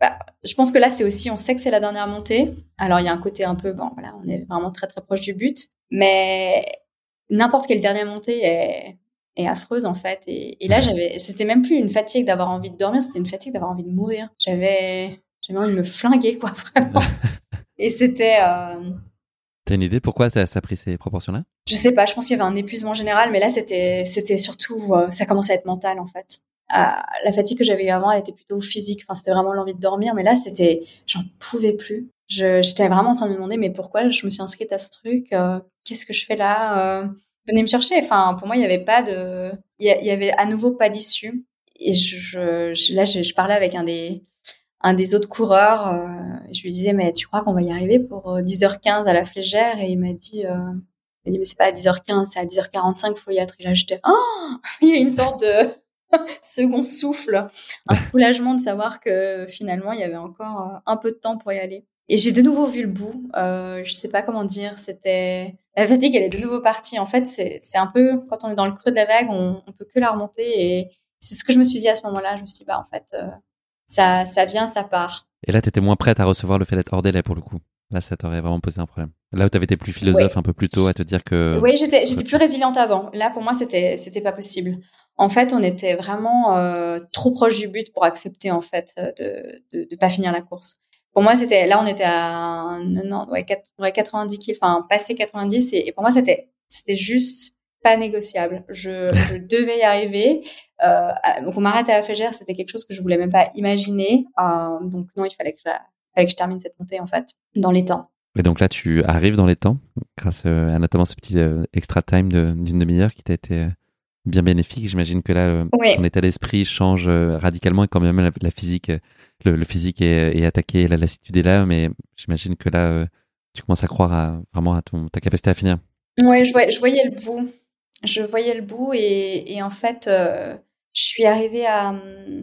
bah, je pense que là, c'est aussi, on sait que c'est la dernière montée. Alors, il y a un côté un peu, bon, voilà, on est vraiment très, très proche du but. Mais n'importe quelle dernière montée est, est affreuse, en fait. Et, et là, j'avais, c'était même plus une fatigue d'avoir envie de dormir, c'était une fatigue d'avoir envie de mourir. J'avais, j'avais envie de me flinguer, quoi, vraiment. et c'était, euh... T'as une idée pourquoi ça a pris ces proportions-là? Je sais pas, je pense qu'il y avait un épuisement général, mais là c'était c'était surtout euh, ça commençait à être mental en fait la fatigue que j'avais eu avant, elle était plutôt physique. Enfin, c'était vraiment l'envie de dormir, mais là, c'était, j'en pouvais plus. J'étais vraiment en train de me demander, mais pourquoi je me suis inscrite à ce truc? Euh, Qu'est-ce que je fais là? Euh, Venez me chercher. Enfin, pour moi, il y avait pas de, il y, avait à nouveau pas d'issue. Et je, je, là, je, parlais avec un des, un des autres coureurs. Euh, je lui disais, mais tu crois qu'on va y arriver pour 10h15 à la flégère? Et il m'a dit, il m'a dit, mais c'est pas à 10h15, c'est à 10h45, faut y être. Et là, j'étais, oh Il y a une sorte de second souffle, un soulagement de savoir que finalement il y avait encore euh, un peu de temps pour y aller. Et j'ai de nouveau vu le bout. Euh, je sais pas comment dire. C'était la fatigue, elle est de nouveau partie. En fait, c'est un peu quand on est dans le creux de la vague, on, on peut que la remonter. Et c'est ce que je me suis dit à ce moment-là. Je me suis dit bah en fait euh, ça ça vient, ça part. Et là, tu étais moins prête à recevoir le fait d'être hors délai pour le coup. Là, ça t'aurait vraiment posé un problème. Là où tu avais été plus philosophe un peu plus tôt à te dire que. Oui, j'étais plus résiliente avant. Là, pour moi, c'était c'était pas possible en fait, on était vraiment euh, trop proche du but pour accepter en fait euh, de de pas finir la course. Pour moi, c'était là, on était à non, ouais, 90 kills, enfin passé 90, et, pour moi, c'était c'était juste pas négociable. Je, je devais y arriver. Euh, donc on m'arrête à la flégère, c'était quelque chose que je voulais même pas imaginer. Euh, donc non, il fallait que, je, fallait que je termine cette montée en fait dans les temps. Et donc là, tu arrives dans les temps grâce à notamment ce petit extra time d'une demi-heure qui t'a été bien bénéfique. J'imagine que là, ton état d'esprit change radicalement et quand même la, physique, le, physique est, est, attaqué, la lassitude est là, mais j'imagine que là, tu commences à croire à, vraiment à ton, ta capacité à finir. Ouais, je voyais, je voyais le bout. Je voyais le bout et, et en fait, euh, je suis arrivée à,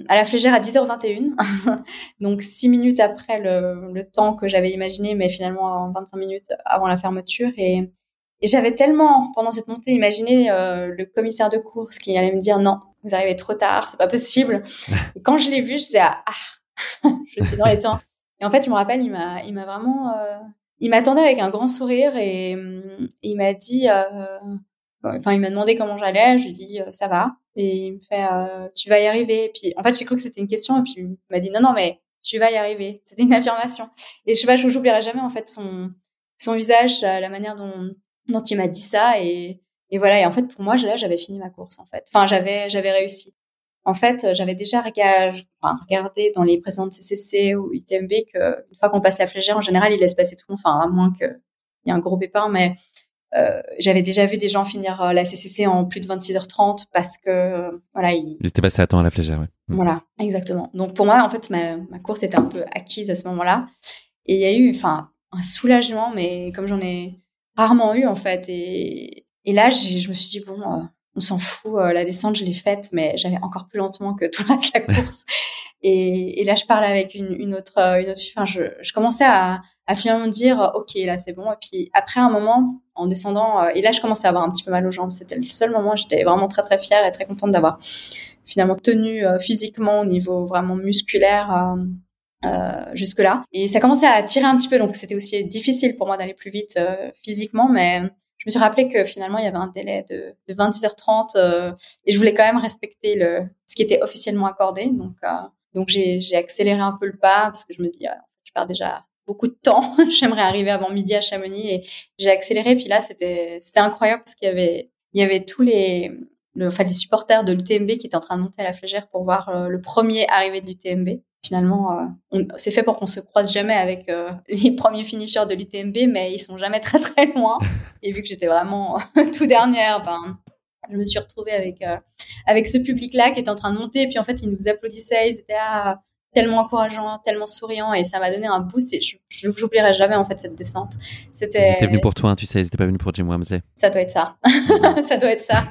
à la flégère à 10h21. Donc, six minutes après le, le temps que j'avais imaginé, mais finalement 25 minutes avant la fermeture. Et, et j'avais tellement, pendant cette montée, imaginé euh, le commissaire de course qui allait me dire non, vous arrivez trop tard, c'est pas possible. et quand je l'ai vu, je disais ah, je suis dans les temps. Et en fait, je me rappelle, il m'a, il m'a vraiment, euh, il m'attendait avec un grand sourire et, il m'a dit, euh, enfin, il m'a demandé comment j'allais. Je lui dit, euh, ça va. Et il me fait, euh, tu vas y arriver. Et puis, en fait, j'ai cru que c'était une question. Et puis, il m'a dit, non, non, mais tu vas y arriver. C'était une affirmation. Et je sais pas, je n'oublierai jamais, en fait, son, son visage, la manière dont, dont il m'a dit ça. Et, et voilà. Et en fait, pour moi, là, j'avais fini ma course, en fait. Enfin, j'avais, j'avais réussi. En fait, j'avais déjà regardé dans les précédentes CCC ou ITMB que une fois qu'on passe la flégère, en général, il laisse passer tout le monde, enfin, à moins qu'il y ait un gros pépin, mais euh, j'avais déjà vu des gens finir euh, la CCC en plus de 26h30 parce que, voilà, ils... étaient passés à temps à la flégère, oui. Mm. Voilà, exactement. Donc, pour moi, en fait, ma, ma course était un peu acquise à ce moment-là. Et il y a eu, enfin, un soulagement, mais comme j'en ai rarement eu, en fait. Et, et là, je me suis dit, bon, euh, on s'en fout, euh, la descente, je l'ai faite, mais j'allais encore plus lentement que tout le reste de la course. et, et, là, je parlais avec une, une autre, euh, une autre, enfin, je, je commençais à, à finalement dire, ok, là, c'est bon. Et puis, après un moment, en descendant, euh, et là, je commençais à avoir un petit peu mal aux jambes. C'était le seul moment, j'étais vraiment très, très fière et très contente d'avoir finalement tenu physiquement au niveau vraiment musculaire. Euh, jusque là et ça commençait à tirer un petit peu donc c'était aussi difficile pour moi d'aller plus vite physiquement mais je me suis rappelé que finalement il y avait un délai de, de 26h30 euh, et je voulais quand même respecter le ce qui était officiellement accordé. Donc euh, donc j'ai accéléré un peu le pas parce que je me dis euh, je perds déjà beaucoup de temps. J'aimerais arriver avant midi à Chamonix et j'ai accéléré. Puis là c'était incroyable parce qu'il y avait il y avait tous les le, enfin, les supporters de l'UTMB qui étaient en train de monter à la flégère pour voir le premier arrivé de l'UTMB finalement, euh, c'est fait pour qu'on se croise jamais avec euh, les premiers finishers de l'UTMB, mais ils sont jamais très très loin. Et vu que j'étais vraiment tout dernière, ben, je me suis retrouvée avec euh, avec ce public-là qui était en train de monter. Et puis en fait, ils nous applaudissaient, ils étaient ah, tellement encourageants, tellement souriants, et ça m'a donné un boost. Et je n'oublierai jamais en fait cette descente. C'était. Ils étaient venus pour toi, hein, tu sais, ils n'étaient pas venus pour Jim Wamsley. Ça doit être ça. ça doit être ça.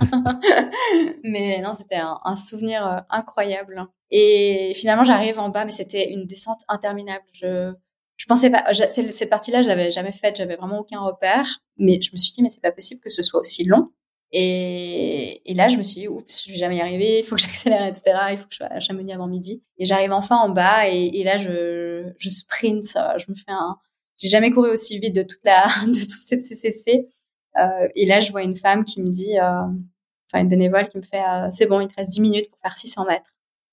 mais non, c'était un, un, souvenir incroyable. Et finalement, j'arrive en bas, mais c'était une descente interminable. Je, je pensais pas, cette partie-là, je l'avais jamais faite, j'avais vraiment aucun repère. Mais je me suis dit, mais c'est pas possible que ce soit aussi long. Et, là, je me suis dit, oups, je vais jamais y arriver, il faut que j'accélère, etc. Il faut que je sois à Chamonix avant midi. Et j'arrive enfin en bas, et, là, je, je sprint, je me fais un, j'ai jamais couru aussi vite de toute la, de toute cette CCC. Euh, et là, je vois une femme qui me dit, euh, enfin, une bénévole qui me fait, euh, c'est bon, il te reste 10 minutes pour faire 600 mètres.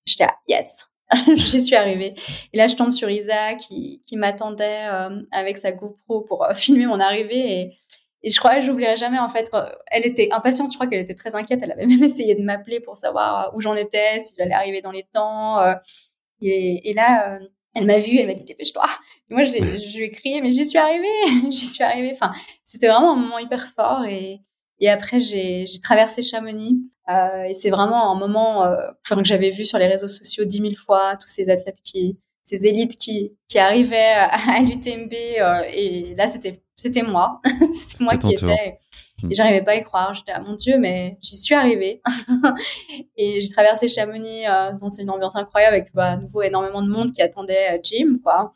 J'étais à yes, j'y suis arrivée. Et là, je tombe sur Isa qui, m'attendait euh, avec sa GoPro pour euh, filmer mon arrivée. Et, je crois que j'oublierai jamais, en fait, elle était impatiente. Je crois qu'elle était très inquiète. Elle avait même essayé de m'appeler pour savoir euh, où j'en étais, si j'allais arriver dans les temps. et, là, elle m'a vue, elle m'a dit dépêche-toi. Moi, je, lui ai crié, mais j'y suis arrivée, j'y suis arrivée. Enfin, c'était vraiment un moment hyper fort. Et après, j'ai traversé Chamonix. Euh, et c'est vraiment un moment euh, que j'avais vu sur les réseaux sociaux dix mille fois, tous ces athlètes qui, ces élites qui, qui arrivaient à, l'UTMB. Euh, et là, c'était c'était moi. c'était moi qui étais. Et j'arrivais pas à y croire. J'étais, ah, mon Dieu, mais j'y suis arrivée. et j'ai traversé Chamonix euh, dans une ambiance incroyable avec bah, à nouveau énormément de monde qui attendait Jim, quoi.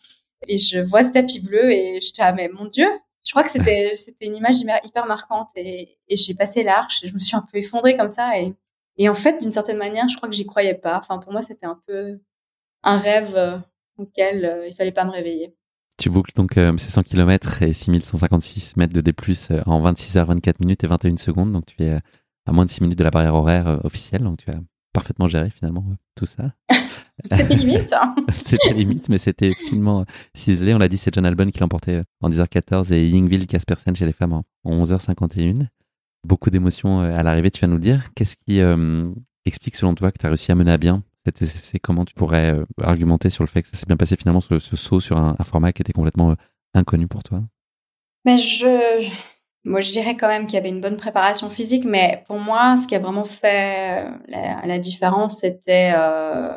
Et je vois ce tapis bleu et j'étais, ah, mais mon Dieu, je crois que c'était c'était une image hyper marquante et, et j'ai passé l'arche et je me suis un peu effondrée comme ça et et en fait d'une certaine manière je crois que j'y croyais pas. Enfin pour moi c'était un peu un rêve euh, auquel euh, il fallait pas me réveiller. Tu boucles donc euh, ces 100 km et 6156 mètres de D+, en 26 h 24 minutes et 21 secondes. Donc tu es à moins de 6 minutes de la barrière horaire officielle. Donc tu as parfaitement géré finalement tout ça C'était limite. Hein. c'était limite, mais c'était finement ciselé. On l'a dit, c'est John Albon qui l'emportait en 10h14 et Yingville Caspersen chez les femmes en 11h51. beaucoup d'émotions à l'arrivée, tu vas nous le dire. Qu'est-ce qui explique selon toi que tu as réussi à mener à bien cette Comment tu pourrais argumenter sur le fait que ça s'est bien passé finalement ce, saut sur un, format qui était complètement inconnu pour toi? Mais je, moi, je dirais quand même qu'il y avait une bonne préparation physique, mais pour moi, ce qui a vraiment fait la, différence, c'était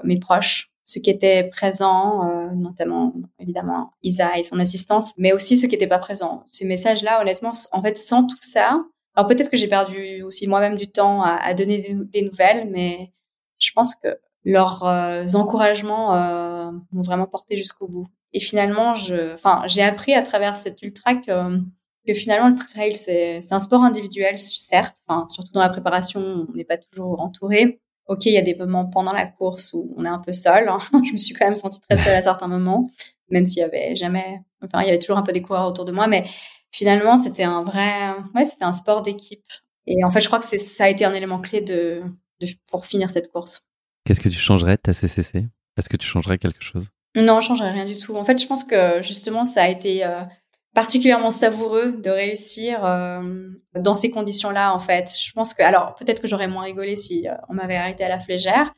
mes proches ceux qui étaient présents, euh, notamment évidemment Isa et son assistance, mais aussi ceux qui n'étaient pas présents. Ces messages-là, honnêtement, en fait, sans tout ça, alors peut-être que j'ai perdu aussi moi-même du temps à, à donner des, nouvelles, mais je pense que leurs euh, encouragements euh, m'ont vraiment porté jusqu'au bout. Et finalement, je, enfin, j'ai appris à travers cette ultra que, que finalement le trail c'est, un sport individuel, certes, enfin, surtout dans la préparation, on n'est pas toujours entouré, ok, il y a des moments pendant la course où on est un peu seul. Hein. je me suis quand même sentie très seule à certains moments, même s'il y avait jamais, enfin, il y avait toujours un peu des coureurs autour de moi, mais finalement, c'était un vrai, ouais, c'était un sport d'équipe. Et en fait, je crois que ça a été un élément clé de, de pour finir cette course. Qu'est-ce que tu changerais de ta CCC Est-ce que tu changerais quelque chose? Non, je changerais rien du tout. En fait, je pense que justement, ça a été euh, particulièrement savoureux de réussir euh, dans ces conditions-là, en fait. Je pense que, alors, peut-être que j'aurais moins rigolé si euh, on m'avait arrêté à la flégère.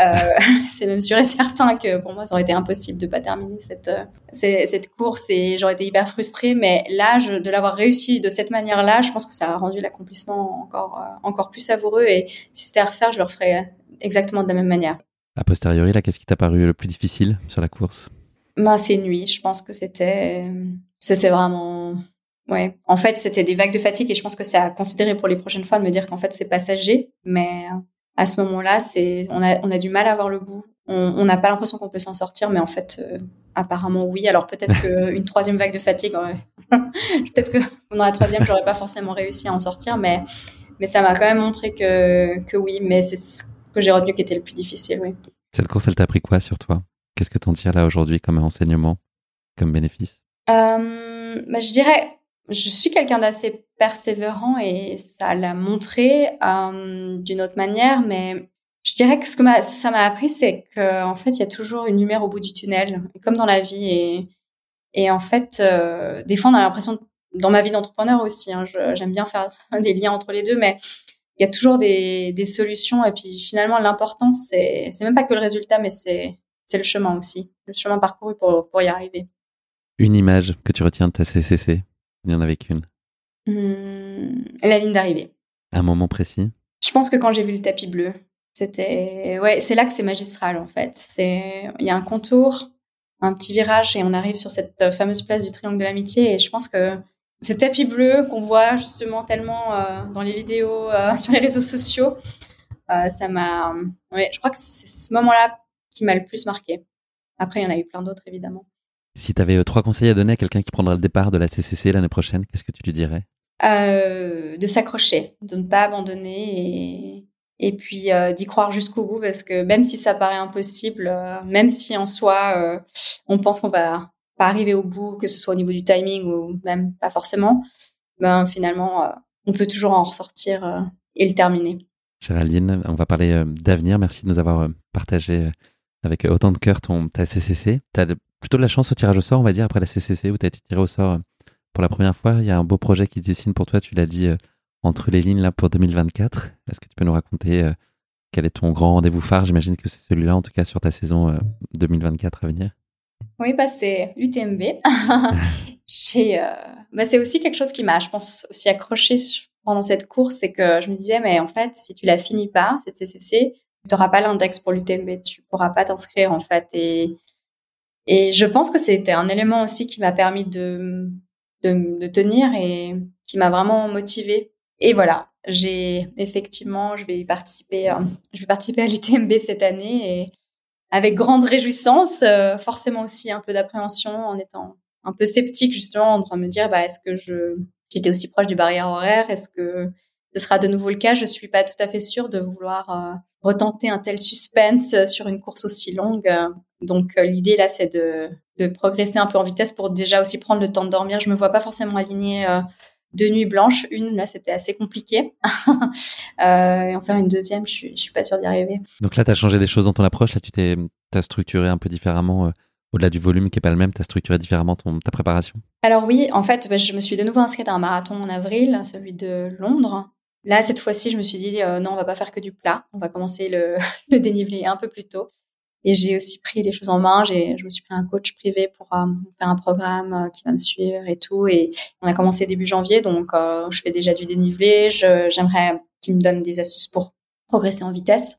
Euh, c'est même sûr et certain que pour moi, ça aurait été impossible de pas terminer cette, cette course et j'aurais été hyper frustrée. Mais là, de l'avoir réussi de cette manière-là, je pense que ça a rendu l'accomplissement encore, encore plus savoureux. Et si c'était à refaire, je le referais exactement de la même manière. A posteriori, là, qu'est-ce qui t'a paru le plus difficile sur la course? Bah, ces nuits, je pense que c'était c'était vraiment ouais. En fait, c'était des vagues de fatigue et je pense que c'est à considérer pour les prochaines fois de me dire qu'en fait c'est passager, mais à ce moment-là, c'est on a on a du mal à voir le bout. On n'a pas l'impression qu'on peut s'en sortir, mais en fait, euh, apparemment oui. Alors peut-être qu'une troisième vague de fatigue, peut-être que dans la troisième, j'aurais pas forcément réussi à en sortir, mais mais ça m'a quand même montré que que oui. Mais c'est ce que j'ai retenu qui était le plus difficile, oui. Cette course, elle t'a pris quoi sur toi? Qu'est-ce que tu en tires là aujourd'hui comme enseignement, comme bénéfice? Euh, bah, Je dirais, je suis quelqu'un d'assez persévérant et ça l'a montré euh, d'une autre manière, mais je dirais que ce que ça m'a appris, c'est qu'en fait, il y a toujours une lumière au bout du tunnel, comme dans la vie. Et, en fait, euh, des fois, on a l'impression, dans ma vie d'entrepreneur aussi, hein, j'aime bien faire des liens entre les deux, mais il y a toujours des, solutions. Et puis finalement, l'important, c'est, même pas que le résultat, mais c'est, le chemin aussi, le chemin parcouru pour y arriver. Une image que tu retiens de ta CCC Il y en avait qu'une. Mmh, la ligne d'arrivée. Un moment précis Je pense que quand j'ai vu le tapis bleu, c'était ouais, c'est là que c'est magistral en fait. C'est il y a un contour, un petit virage et on arrive sur cette fameuse place du triangle de l'amitié et je pense que ce tapis bleu qu'on voit justement tellement euh, dans les vidéos euh, sur les réseaux sociaux, euh, ça m'a ouais, je crois que c'est ce moment-là qui m'a le plus marqué. Après, il y en a eu plein d'autres, évidemment. Si tu avais euh, trois conseils à donner à quelqu'un qui prendra le départ de la CCC l'année prochaine, qu'est-ce que tu lui dirais? Euh, De s'accrocher, de ne pas abandonner et, et puis euh, d'y croire jusqu'au bout parce que même si ça paraît impossible, même si en soi on pense qu'on va pas arriver au bout, que ce soit au niveau du timing ou même pas forcément, ben finalement on peut toujours en ressortir et le terminer. Géraldine, on va parler d'avenir. Merci de nous avoir partagé avec autant de cœur ton, ta CCC. Tu as plutôt de la chance au tirage au sort, on va dire, après la CCC, où tu as été tiré au sort euh, pour la première fois. Il y a un beau projet qui se dessine pour toi, tu l'as dit, euh, entre les lignes là pour 2024. Est-ce que tu peux nous raconter euh, quel est ton grand rendez-vous phare? J'imagine que c'est celui-là, en tout cas, sur ta saison 2024 à venir. Oui, bah, c'est l'UTMB. bah, c'est aussi quelque chose qui m'a, je pense, aussi accroché pendant cette course, c'est que je me disais, mais en fait, si tu la finis pas, cette CCC, tu n'auras pas l'index pour l'UTMB, tu pourras pas t'inscrire en fait. Et, et je pense que c'était un élément aussi qui m'a permis de, de, de, tenir et qui m'a vraiment motivée. Et voilà, j'ai effectivement, je vais y participer, euh, je vais participer à l'UTMB cette année et avec grande réjouissance, euh, forcément aussi un peu d'appréhension en étant un peu sceptique justement en train de me dire bah est-ce que je j'étais aussi proche du barrière horaire, est-ce que ce sera de nouveau le cas Je suis pas tout à fait sûre de vouloir euh, retenter un tel suspense sur une course aussi longue. Donc euh, l'idée là, c'est de, de, progresser un peu en vitesse pour déjà aussi prendre le temps de dormir. Je me vois pas forcément aligner euh, deux nuits blanches. Une là, c'était assez compliqué. euh, et en faire une deuxième, je suis, je suis pas sûre d'y arriver. Donc là, tu as changé des choses dans ton approche. Là, tu t'es as structuré un peu différemment. Au-delà du volume qui est pas le même, tu as structuré différemment ton, ta préparation Alors oui, en fait, bah, je me suis de nouveau inscrite à un marathon en avril, celui de Londres. Là, cette fois-ci, je me suis dit, euh, non, on va pas faire que du plat. On va commencer le, dénivelé un peu plus tôt. Et j'ai aussi pris les choses en main. Je me suis pris un coach privé pour euh, faire un programme euh, qui va me suivre et tout. Et on a commencé début janvier, donc je fais déjà du dénivelé. J'aimerais qu'il me donne des astuces pour progresser en vitesse.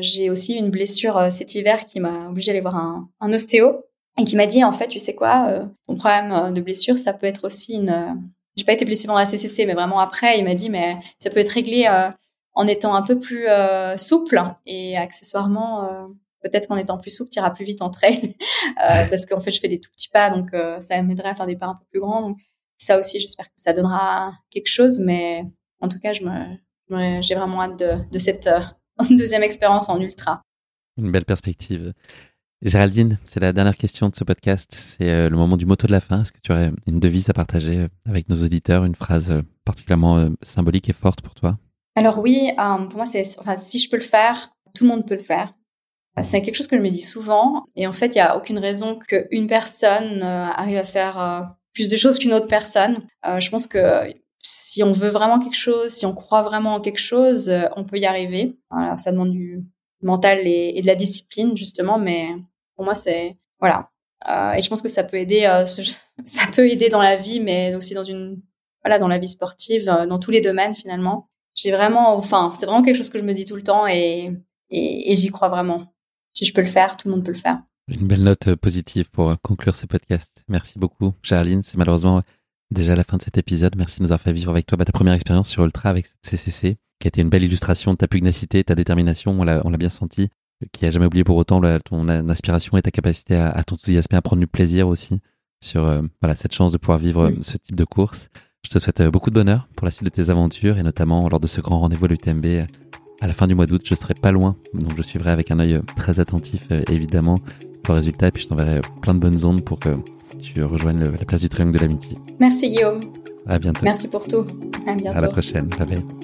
j'ai aussi une blessure cet hiver qui m'a obligée d'aller voir un, un ostéo et qui m'a dit en fait, tu sais quoi, ton problème de blessure, ça peut être aussi une j'ai pas été blessée pendant la CCC, mais vraiment après, il m'a dit, mais ça peut être réglé euh, en étant un peu plus euh, souple et accessoirement, euh, peut-être qu'en étant plus souple, tu iras plus vite en trail parce qu'en fait, je fais des tout petits pas, donc ça m'aiderait à faire des pas un peu plus grands. Ça aussi, j'espère que ça donnera quelque chose, mais en tout cas, j'ai vraiment hâte de cette deuxième expérience en ultra. Une belle perspective. Géraldine, c'est la dernière question de ce podcast. C'est euh, le moment du motto de la fin. Est-ce que tu aurais une devise à partager euh, avec nos auditeurs, une phrase euh, particulièrement symbolique et forte pour toi? Alors oui, pour moi, c'est, enfin, si je peux le faire, tout le monde peut le faire. C'est quelque chose que je me dis souvent. Et en fait, il n'y a aucune raison qu'une personne arrive à faire plus de choses qu'une autre personne. je pense que si on veut vraiment quelque chose, si on croit vraiment en quelque chose, on peut y arriver. Alors, ça demande du mental et, et de la discipline, justement, mais pour moi, c'est voilà. Euh, et je pense que ça peut aider, euh, ça peut aider dans la vie, mais aussi dans une voilà dans la vie sportive, euh, dans tous les domaines finalement. J'ai vraiment, enfin, c'est vraiment quelque chose que je me dis tout le temps et, et, j'y crois vraiment. Si je peux le faire, tout le monde peut le faire. Une belle note positive pour conclure ce podcast. Merci beaucoup, Charline. C'est malheureusement déjà la fin de cet épisode. Merci de nous avoir fait vivre avec toi bah, ta première expérience sur Ultra avec CCC, qui a été une belle illustration de ta pugnacité, ta détermination. On l'a bien senti qui a jamais oublié pour autant ton aspiration et ta capacité à, t'enthousiasmer, à prendre du plaisir aussi sur euh, voilà cette chance de pouvoir vivre euh, ce type de course. Je te souhaite euh, beaucoup de bonheur pour la suite de tes aventures et notamment lors de ce grand rendez-vous à l'UTMB à la fin du mois d'août. Je serai pas loin, donc je suivrai avec un œil très attentif évidemment le résultat et puis je t'enverrai plein de bonnes ondes pour que tu rejoignes la place du triangle de l'amitié. Merci Guillaume. À bientôt. Merci pour tout. À bientôt. À la prochaine. Bye bye.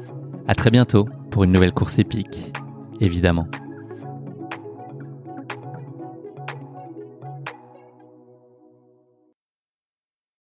À très bientôt pour une nouvelle course épique, évidemment.